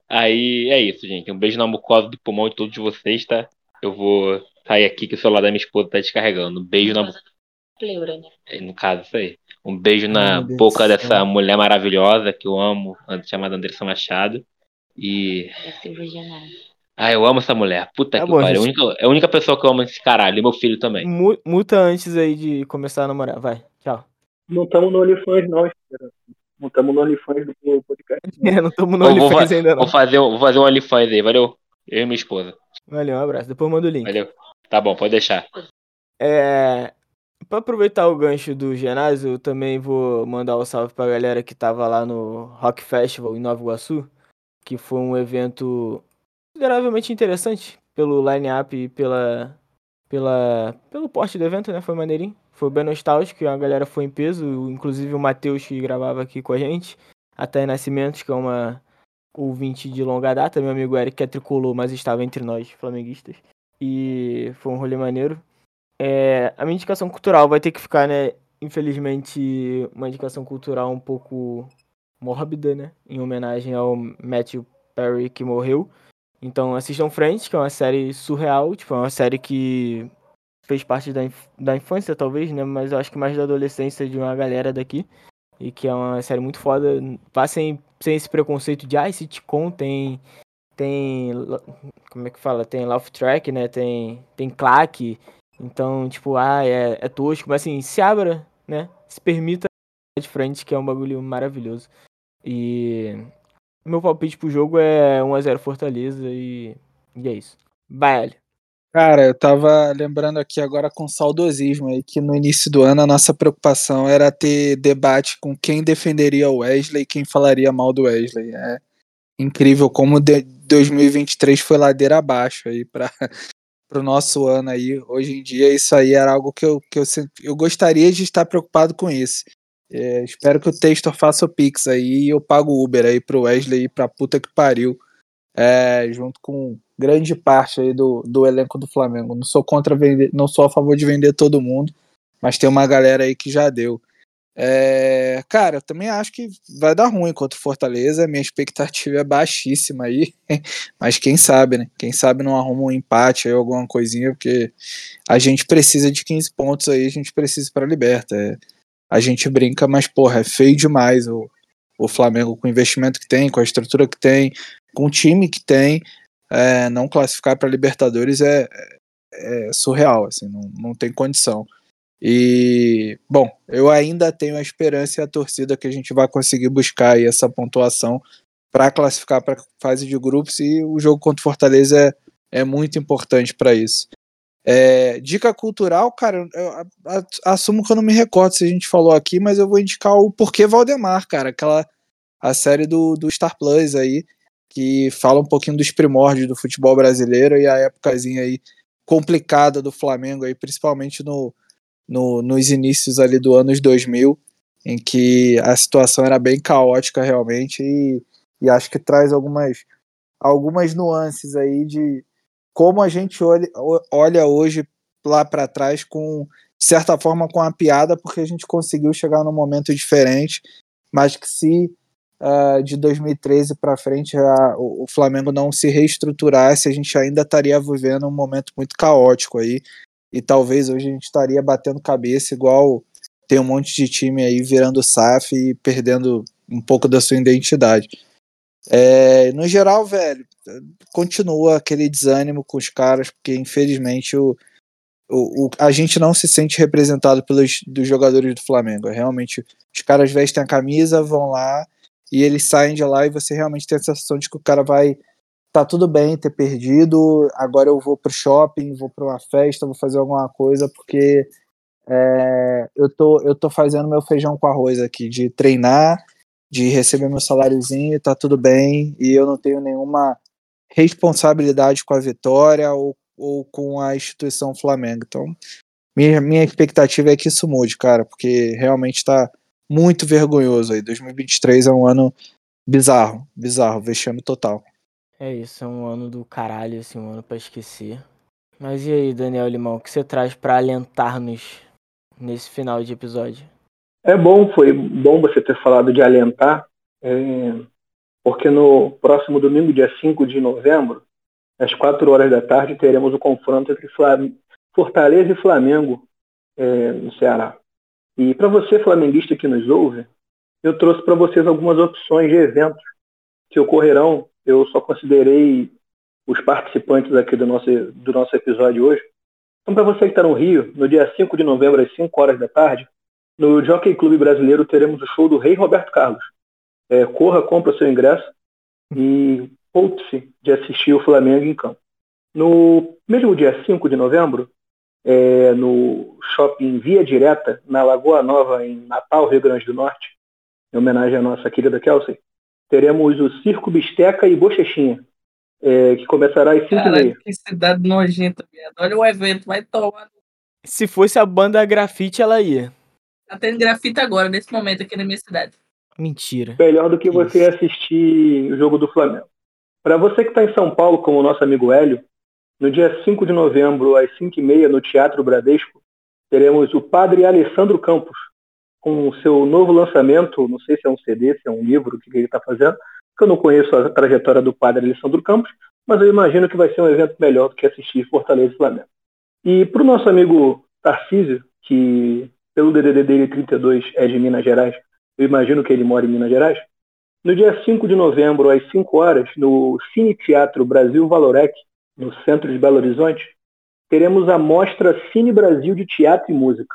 Aí é isso, gente. Um beijo na mucosa do pulmão de todos vocês, tá? Eu vou sair aqui que o celular da minha esposa tá descarregando. Um beijo na. Pleura, né? No caso, isso aí. Um beijo na boca dessa mulher maravilhosa que eu amo, chamada Andressa Machado. E É. Ah, eu amo essa mulher. Puta Tá que pariu. É a gente. única- É a única pessoa que eu amo esse caralho. E meu filho também. Mu- Muta antes aí de começar a namorar. Vai, tchau. Não estamos no OnlyFans, não, espera. Não estamos no OnlyFans do podcast. É, não estamos no OnlyFans fa- ainda não. vou fazer, vou fazer um OnlyFans aí, valeu? Eu e minha esposa. Valeu, um abraço. Depois manda o link. Valeu. Tá bom, pode deixar. É. Pra aproveitar o gancho do ginásio, eu também vou mandar um salve pra galera que tava lá no Rock Festival em Nova Iguaçu, que foi um evento consideravelmente interessante pelo line-up e pela, pela, pelo porte do evento, né? Foi maneirinho. Foi bem nostálgico, a galera foi em peso, inclusive o Matheus que gravava aqui com a gente, a Thay que é uma ouvinte de longa data, meu amigo Eric que é tricolor, mas estava entre nós, flamenguistas. E foi um rolê maneiro. É, a minha indicação cultural vai ter que ficar, né? Infelizmente, uma indicação cultural um pouco mórbida, né? Em homenagem ao Matthew Perry que morreu. Então assistam Friends, que é uma série surreal, tipo, é uma série que fez parte da, inf- da infância, talvez, né? Mas eu acho que mais da adolescência de uma galera daqui. E que é uma série muito foda. Vá sem, esse preconceito de, ah, esse sitcom tem. Tem. Como é que fala? Tem Laugh Track, né? Tem. Tem claque. Então, tipo, ah, é, é tosco. Mas assim, se abra, né? Se permita de frente, que é um bagulho maravilhoso. E. Meu palpite pro jogo é 1x0 Fortaleza e. E é isso. Hélio. Cara, eu tava lembrando aqui agora com saudosismo aí que no início do ano a nossa preocupação era ter debate com quem defenderia o Wesley e quem falaria mal do Wesley. É incrível como de 2023 foi ladeira abaixo aí para o nosso ano aí. Hoje em dia isso aí era algo que eu, que eu, eu gostaria de estar preocupado com isso. É, espero que o Textor faça o Pix aí e eu pago o Uber aí pro Wesley ir pra puta que pariu. É, junto com grande parte aí do, do elenco do Flamengo. Não sou contra vender, não sou a favor de vender todo mundo, mas tem uma galera aí que já deu. É, cara, eu também acho que vai dar ruim contra o Fortaleza. Minha expectativa é baixíssima aí, mas quem sabe, né? Quem sabe não arruma um empate aí, alguma coisinha, porque a gente precisa de 15 pontos aí, a gente precisa para liberta. É, a gente brinca, mas porra, é feio demais o, o Flamengo com o investimento que tem, com a estrutura que tem, com o time que tem, é, não classificar para Libertadores é, é, surreal, assim, não, não tem condição. E, bom, eu ainda tenho a esperança e a torcida que a gente vai conseguir buscar aí essa pontuação para classificar para fase de grupos e o jogo contra o Fortaleza é, é muito importante para isso. É, dica cultural, cara, eu assumo que eu não me recordo se a gente falou aqui, mas eu vou indicar o Porquê Valdemar, cara, aquela a série do, do Star Plus aí, que fala um pouquinho dos primórdios do futebol brasileiro e a épocazinha aí complicada do Flamengo aí, principalmente no, no, nos inícios ali do anos 2000, em que a situação era bem caótica realmente e, e acho que traz algumas, algumas nuances aí de como a gente olha, olha hoje lá para trás com de certa forma com a piada porque a gente conseguiu chegar num momento diferente, mas que se ah, de 2013 para frente a- o, o Flamengo não se reestruturasse, a gente ainda estaria vivendo um momento muito caótico aí e talvez hoje a gente estaria batendo cabeça igual tem um monte de time aí virando SAF e perdendo um pouco da sua identidade. É, no geral, velho, continua aquele desânimo com os caras, porque infelizmente o, o, o- a gente não se sente representado pelos dos jogadores do Flamengo. É Realmente, os caras vestem a camisa, vão lá e eles saem de lá e você realmente tem a sensação de que o cara vai. Tá tudo bem ter perdido, agora eu vou pro shopping, vou pra uma festa, vou fazer alguma coisa, porque é, eu, tô, eu tô fazendo meu feijão com arroz aqui, de treinar, de receber meu saláriozinho, tá tudo bem, e eu não tenho nenhuma responsabilidade com a vitória ou, ou com a instituição Flamengo. Então, minha, minha expectativa é que isso mude, cara, porque realmente tá muito vergonhoso aí. 2023 é um ano bizarro, bizarro, vexame total. É isso, é um ano do caralho, assim, um ano pra esquecer. Mas e aí, Daniel Limão, o que você traz pra alentar-nos nesse final de episódio? É bom, foi bom você ter falado de alentar, é, porque no próximo domingo, dia 5 de novembro, às 4 horas da tarde, teremos o confronto entre Fortaleza e Flamengo é, no Ceará. E para você, flamenguista que nos ouve, eu trouxe para vocês algumas opções de eventos que ocorrerão. Eu só considerei os participantes aqui do nosso, do nosso episódio hoje. Então, para você que está no Rio, no dia 5 de novembro, às 5 horas da tarde, no Jockey Clube Brasileiro teremos o show do Rei Roberto Carlos. É, corra, compra o seu ingresso e poupe-se de assistir o Flamengo em campo. No mesmo dia 5 de novembro, é, no shopping Via Direta, na Lagoa Nova, em Natal, Rio Grande do Norte, em homenagem à nossa querida Kelsey, teremos o Circo Bisteca e Bochechinha, é, que começará às 5 Caralho, e meia. que cidade nojenta, viado. Olha o evento, vai tomar. Se fosse a banda grafite, ela ia. Tá tendo grafite agora, nesse momento, aqui na minha cidade. Mentira. Melhor do que Que você assistir o jogo do Flamengo. Para você que está em São Paulo, como o nosso amigo Hélio, no dia 5 de novembro, às 5 e meia, no Teatro Bradesco, teremos o Padre Alessandro Campos, com o seu novo lançamento, não sei se é um CD, se é um livro, o que que ele está fazendo, porque eu não conheço a trajetória do Padre Alessandro Campos, mas eu imagino que vai ser um evento melhor do que assistir Fortaleza e Flamengo. E para o nosso amigo Tarcísio, que pelo DDD dele 32 é de Minas Gerais, eu imagino que ele mora em Minas Gerais, no dia 5 de novembro, às 5 horas, no Cine Teatro Brasil Valorec, no centro de Belo Horizonte, teremos a mostra Cine Brasil de Teatro e Música.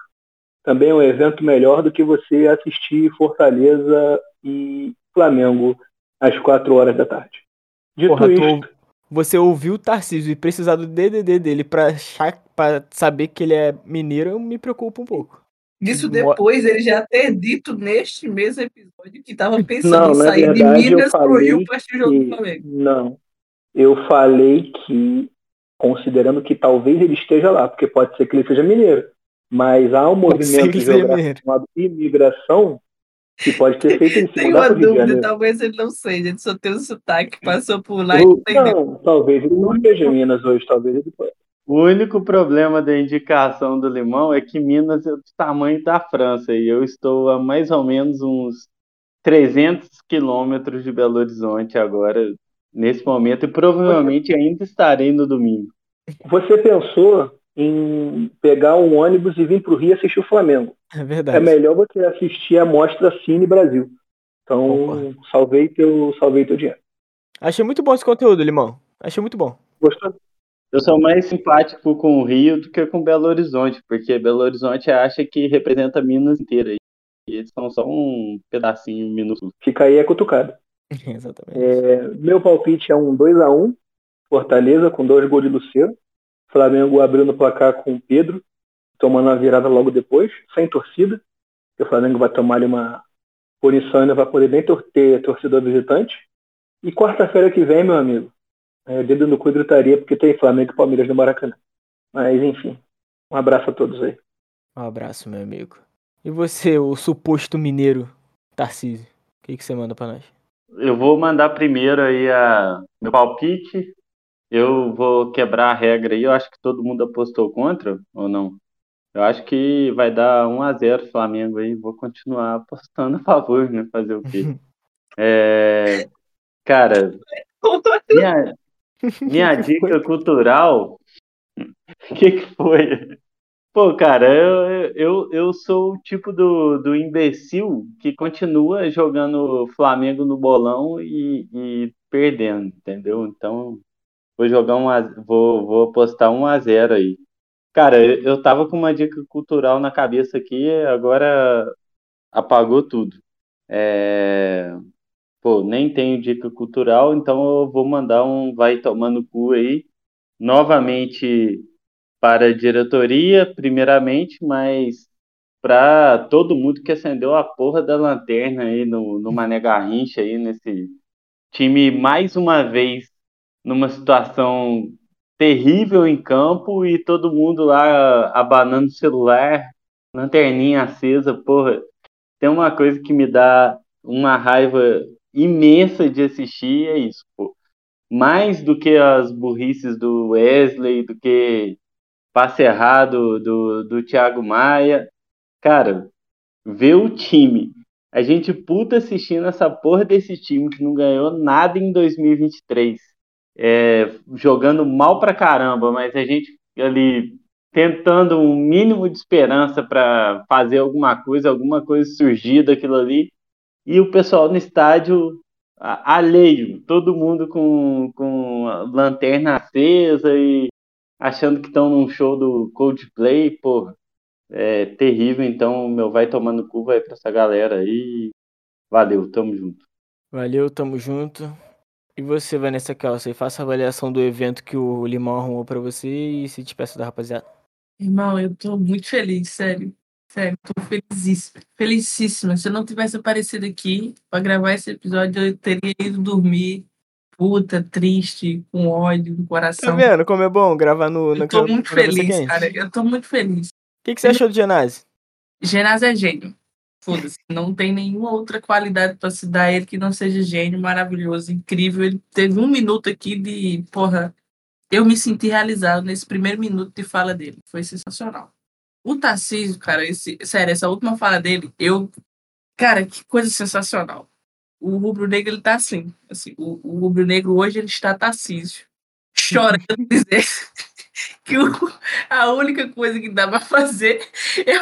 Também é um evento melhor do que você assistir Fortaleza e Flamengo às 4 horas da tarde. Dito Porra, isto, você ouviu o Tarcísio e precisar do DDD dele pra saber que ele é mineiro, eu me preocupo um pouco. Isso depois ele já ter dito neste mesmo episódio que tava pensando Não, em sair de verdade, eu Minas pro falei Rio pra assistir o jogo do Flamengo. Não. Eu falei que, considerando que talvez ele esteja lá, porque pode ser que ele seja mineiro, mas há um movimento geográfico mineiro. chamado imigração que pode ter feito ele se mudar uma para o de dúvida, talvez ele não seja, ele só tem um sotaque, passou por lá e Ou- entendeu. Não, talvez ele não esteja em Minas hoje, talvez ele O único problema da indicação do limão é que Minas é do tamanho da França e eu estou a mais ou menos uns 300 quilômetros de Belo Horizonte agora, nesse momento, e provavelmente ainda estarei no domingo. Você pensou em pegar um ônibus e vir para o Rio assistir o Flamengo. É É verdade. melhor você assistir a mostra Cine Brasil. Então, salvei teu, salvei teu dinheiro. Achei muito bom esse conteúdo, Limão. Achei muito bom. Gostou? Eu sou mais simpático com o Rio do que com Belo Horizonte, porque Belo Horizonte acha que representa Minas inteira. E eles são só um pedacinho minúsculo. Fica aí a cutucada. Exatamente. É, meu palpite é um 2x1, Fortaleza, com dois gols de Luceiro. Flamengo abrindo o placar com o Pedro, tomando a virada logo depois, sem torcida. O Flamengo vai tomar ali uma punição e ainda vai poder nem ter torcedor visitante. E quarta-feira que vem, meu amigo, é, dedo no cu gritaria, porque tem Flamengo e Palmeiras no Maracanã. Mas, enfim, um abraço a todos aí. Um abraço, meu amigo. E você, o suposto mineiro, Tarcísio? O que, que você manda pra nós? Eu vou mandar primeiro aí a meu palpite. Eu vou quebrar a regra aí. Eu acho que todo mundo apostou contra ou não? Eu acho que vai dar 1 a 0 Flamengo aí. Vou continuar apostando a favor, né? Fazer o quê? É, cara, minha, minha dica cultural. O que, que foi? Pô, cara, eu, eu, eu sou o tipo do, do imbecil que continua jogando Flamengo no bolão e, e perdendo, entendeu? Então, vou jogar um, a- vou, vou apostar 1 a 0 aí. Cara, eu, eu tava com uma dica cultural na cabeça aqui, agora apagou tudo. É, Pô, nem tenho dica cultural, então eu vou mandar um vai tomando cu aí, novamente para a diretoria, primeiramente, mas para todo mundo que acendeu a porra da lanterna aí no, no Mané Garrincha aí, nesse time mais uma vez numa situação terrível em campo e todo mundo lá abanando o celular, lanterninha acesa, porra. Tem uma coisa que me dá uma raiva imensa de assistir, é isso, pô. Mais do que as burrices do Wesley, do que passe errado do, do Thiago Maia. Cara, ver o time. A gente puta assistindo essa porra desse time que não ganhou nada em 2023. É, jogando mal pra caramba, mas a gente ali tentando um mínimo de esperança para fazer alguma coisa, alguma coisa surgir daquilo ali. E o pessoal no estádio alheio, todo mundo com, com a lanterna acesa e achando que estão num show do Coldplay, porra. É terrível, então meu vai tomando cu vai pra essa galera aí. Valeu, tamo junto. Valeu, tamo junto. E você, Vanessa Kelsey, faça a avaliação do evento que o Limão arrumou pra você e se despeça da rapaziada. Irmão, eu tô muito feliz, sério. Sério, tô felizíssima. Felicíssima. Se eu não tivesse aparecido aqui pra gravar esse episódio, eu teria ido dormir puta, triste, com ódio no Tá coração. vendo como é bom gravar no. na eu tô muito feliz, cara. Eu tô muito feliz. O que, que você achou do Genásio? Genásio é gênio. Foda-se. Não tem nenhuma outra qualidade pra se dar a ele que não seja gênio, maravilhoso, incrível. Ele teve um minuto aqui de. Porra, eu me senti realizado nesse primeiro minuto de fala dele. Foi sensacional. O Tarcísio, cara, esse, sério, essa última fala dele, eu. Cara, que coisa sensacional. O rubro-negro, ele tá assim. assim o, o rubro-negro hoje, ele está Tarcísio. Chorando dizer que o- a única coisa que dá pra fazer é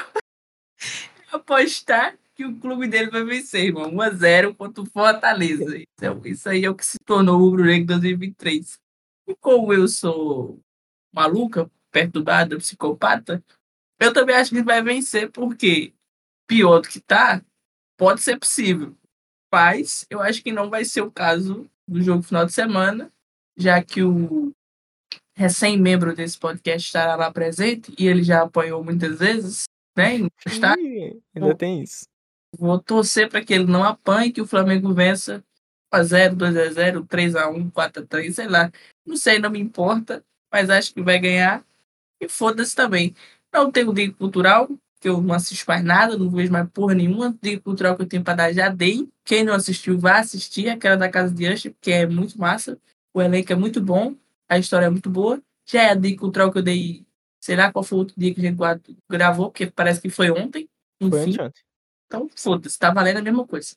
apostar que o clube dele vai vencer, irmão. 1x0 contra o Fortaleza. É- isso aí é o que se tornou o Rubro Negro 2023. E como eu sou maluca, perturbada, psicopata, eu também acho que ele vai vencer, porque pior do que tá, pode ser possível. Mas eu acho que não vai ser o caso do jogo final de semana, já que o recém-membro desse podcast estará lá presente e ele já apanhou muitas vezes, né? estádio. Ih, ainda tem isso. Vou torcer para que ele não apanhe, que o Flamengo vença 1x0, 2x0, 3x1, 4x3, sei lá. Não sei, não me importa, mas acho que vai ganhar. E foda-se também. Não tenho dica cultural, que eu não assisto mais nada, não vejo mais porra nenhuma. Dica cultural que eu tenho para dar já dei. Quem não assistiu, vá assistir. Aquela da Casa de Usher, que é muito massa. O elenco é muito bom, a história é muito boa. Já é a dica cultural que eu dei, sei lá qual foi o outro dia que a gente gravou, porque parece que foi ontem. Foi Enfim. anteontem. Então, foda-se, tá valendo a mesma coisa.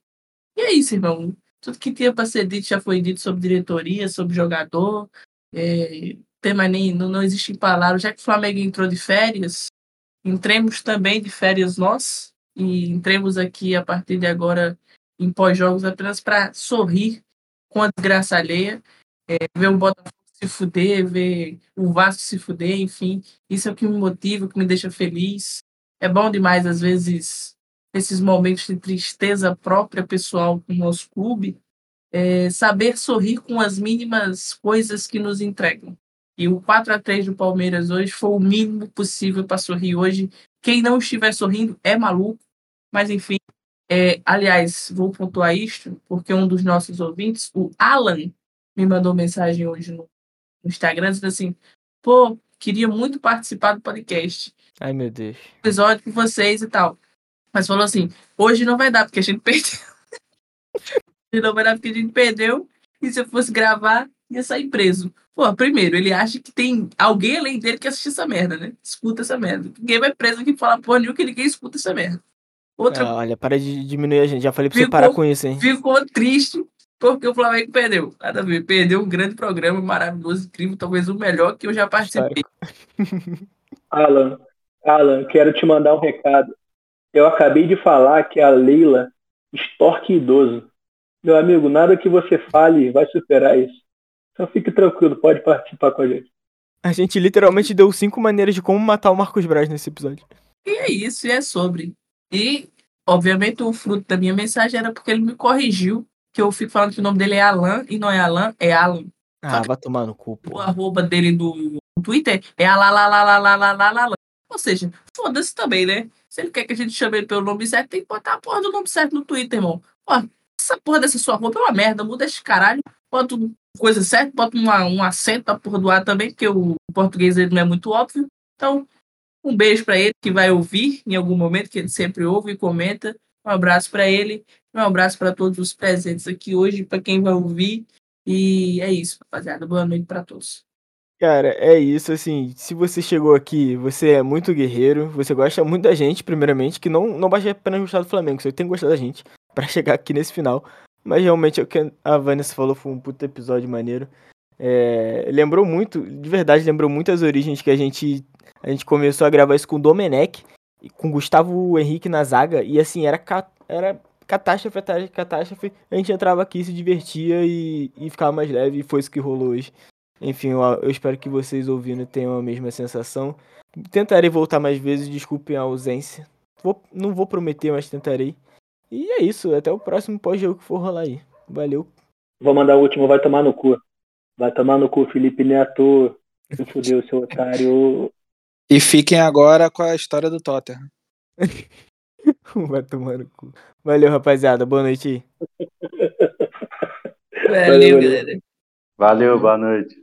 E é isso, irmão. Tudo que tinha pra ser dito já foi dito sobre diretoria, sobre jogador. É, tem mais nem, não, não existe palavras. Já que o Flamengo entrou de férias, entremos também de férias nós. E entremos aqui a partir de agora em pós-jogos apenas para sorrir com a desgraça alheia. É, ver o Botafogo se fuder, ver o Vasco se fuder, enfim. Isso é o que me motiva, o que me deixa feliz. É bom demais, às vezes, esses momentos de tristeza própria pessoal com o nosso clube, é saber sorrir com as mínimas coisas que nos entregam. E o 4 a 3 do Palmeiras hoje foi o mínimo possível para sorrir hoje. Quem não estiver sorrindo é maluco, mas enfim. É, aliás, vou pontuar isto, porque um dos nossos ouvintes, o Alan, me mandou mensagem hoje no, Instagram, dizendo assim: pô, queria muito participar do podcast Ai, meu Deus. episódio com vocês e tal. Mas falou assim: hoje não vai dar, porque a gente perdeu. hoje não vai dar porque a gente perdeu. E se eu fosse gravar, ia sair preso. Pô, primeiro, ele acha que tem alguém além dele que assiste essa merda, né? Escuta essa merda. Ninguém vai preso aqui falar porra nenhuma que ninguém escuta essa merda. Outra Ah, olha, para de diminuir a gente. Já falei pra você Ficou- parar com isso, hein? ficou triste porque o Flamengo perdeu. Nada a ver. Perdeu um grande programa maravilhoso, incrível, talvez o melhor que eu já participei. Alan, Alan, quero te mandar um recado. Eu acabei de falar que a Leila extorque idoso. Meu amigo, nada que você fale vai superar isso. Então fique tranquilo, pode participar com a gente. A gente literalmente deu cinco maneiras de como matar o Marcos Braz nesse episódio. E é isso, e é sobre. E, obviamente, o fruto da minha mensagem era porque ele me corrigiu, que eu fico falando que o nome dele é Alan, e não é Alan, é Alan. Ah, vai tomar no cu, pô. O arroba dele do Twitter é alalalalalalalala. Ou seja, foda-se também, né? Se ele quer que a gente chame ele pelo nome certo, tem que botar a porra do nome certo no Twitter, irmão. Pô, essa porra dessa sua roupa é uma merda, muda esse caralho. Bota coisa certa, bota uma, um acento na porra do ar também, porque o português ele não é muito óbvio. Então, um beijo pra ele que vai ouvir em algum momento, que ele sempre ouve e comenta. Um abraço pra ele, um abraço pra todos os presentes aqui hoje, pra quem vai ouvir. E é isso, rapaziada. Boa noite pra todos. Cara, é isso, assim, se você chegou aqui, você é muito guerreiro, você gosta muito da gente, primeiramente, que não, não basta apenas gostar do Flamengo, você tem que gostar da gente pra chegar aqui nesse final. Mas realmente é o que a Vanessa falou, foi um puto episódio maneiro. É, lembrou muito, de verdade, lembrou muito as origens que a gente, a gente começou a gravar isso com o Domenech, com o Gustavo Henrique na zaga, e assim, era, era catástrofe atrás de catástrofe, a gente entrava aqui, se divertia e, e ficava mais leve, e foi isso que rolou hoje. Enfim, eu, eu espero que vocês ouvindo tenham a mesma sensação. Tentarei voltar mais vezes, desculpem a ausência. Vou, não vou prometer, mas tentarei. E é isso, até o próximo pós-jogo que for rolar aí. Valeu. Vou mandar o último, vai tomar no cu. Vai tomar no cu, Felipe Neto. Se fudeu, seu otário. E fiquem agora com a história do Tottenham. Vai tomar no cu. Valeu, rapaziada. Boa noite aí. Valeu, galera. Valeu, boa noite.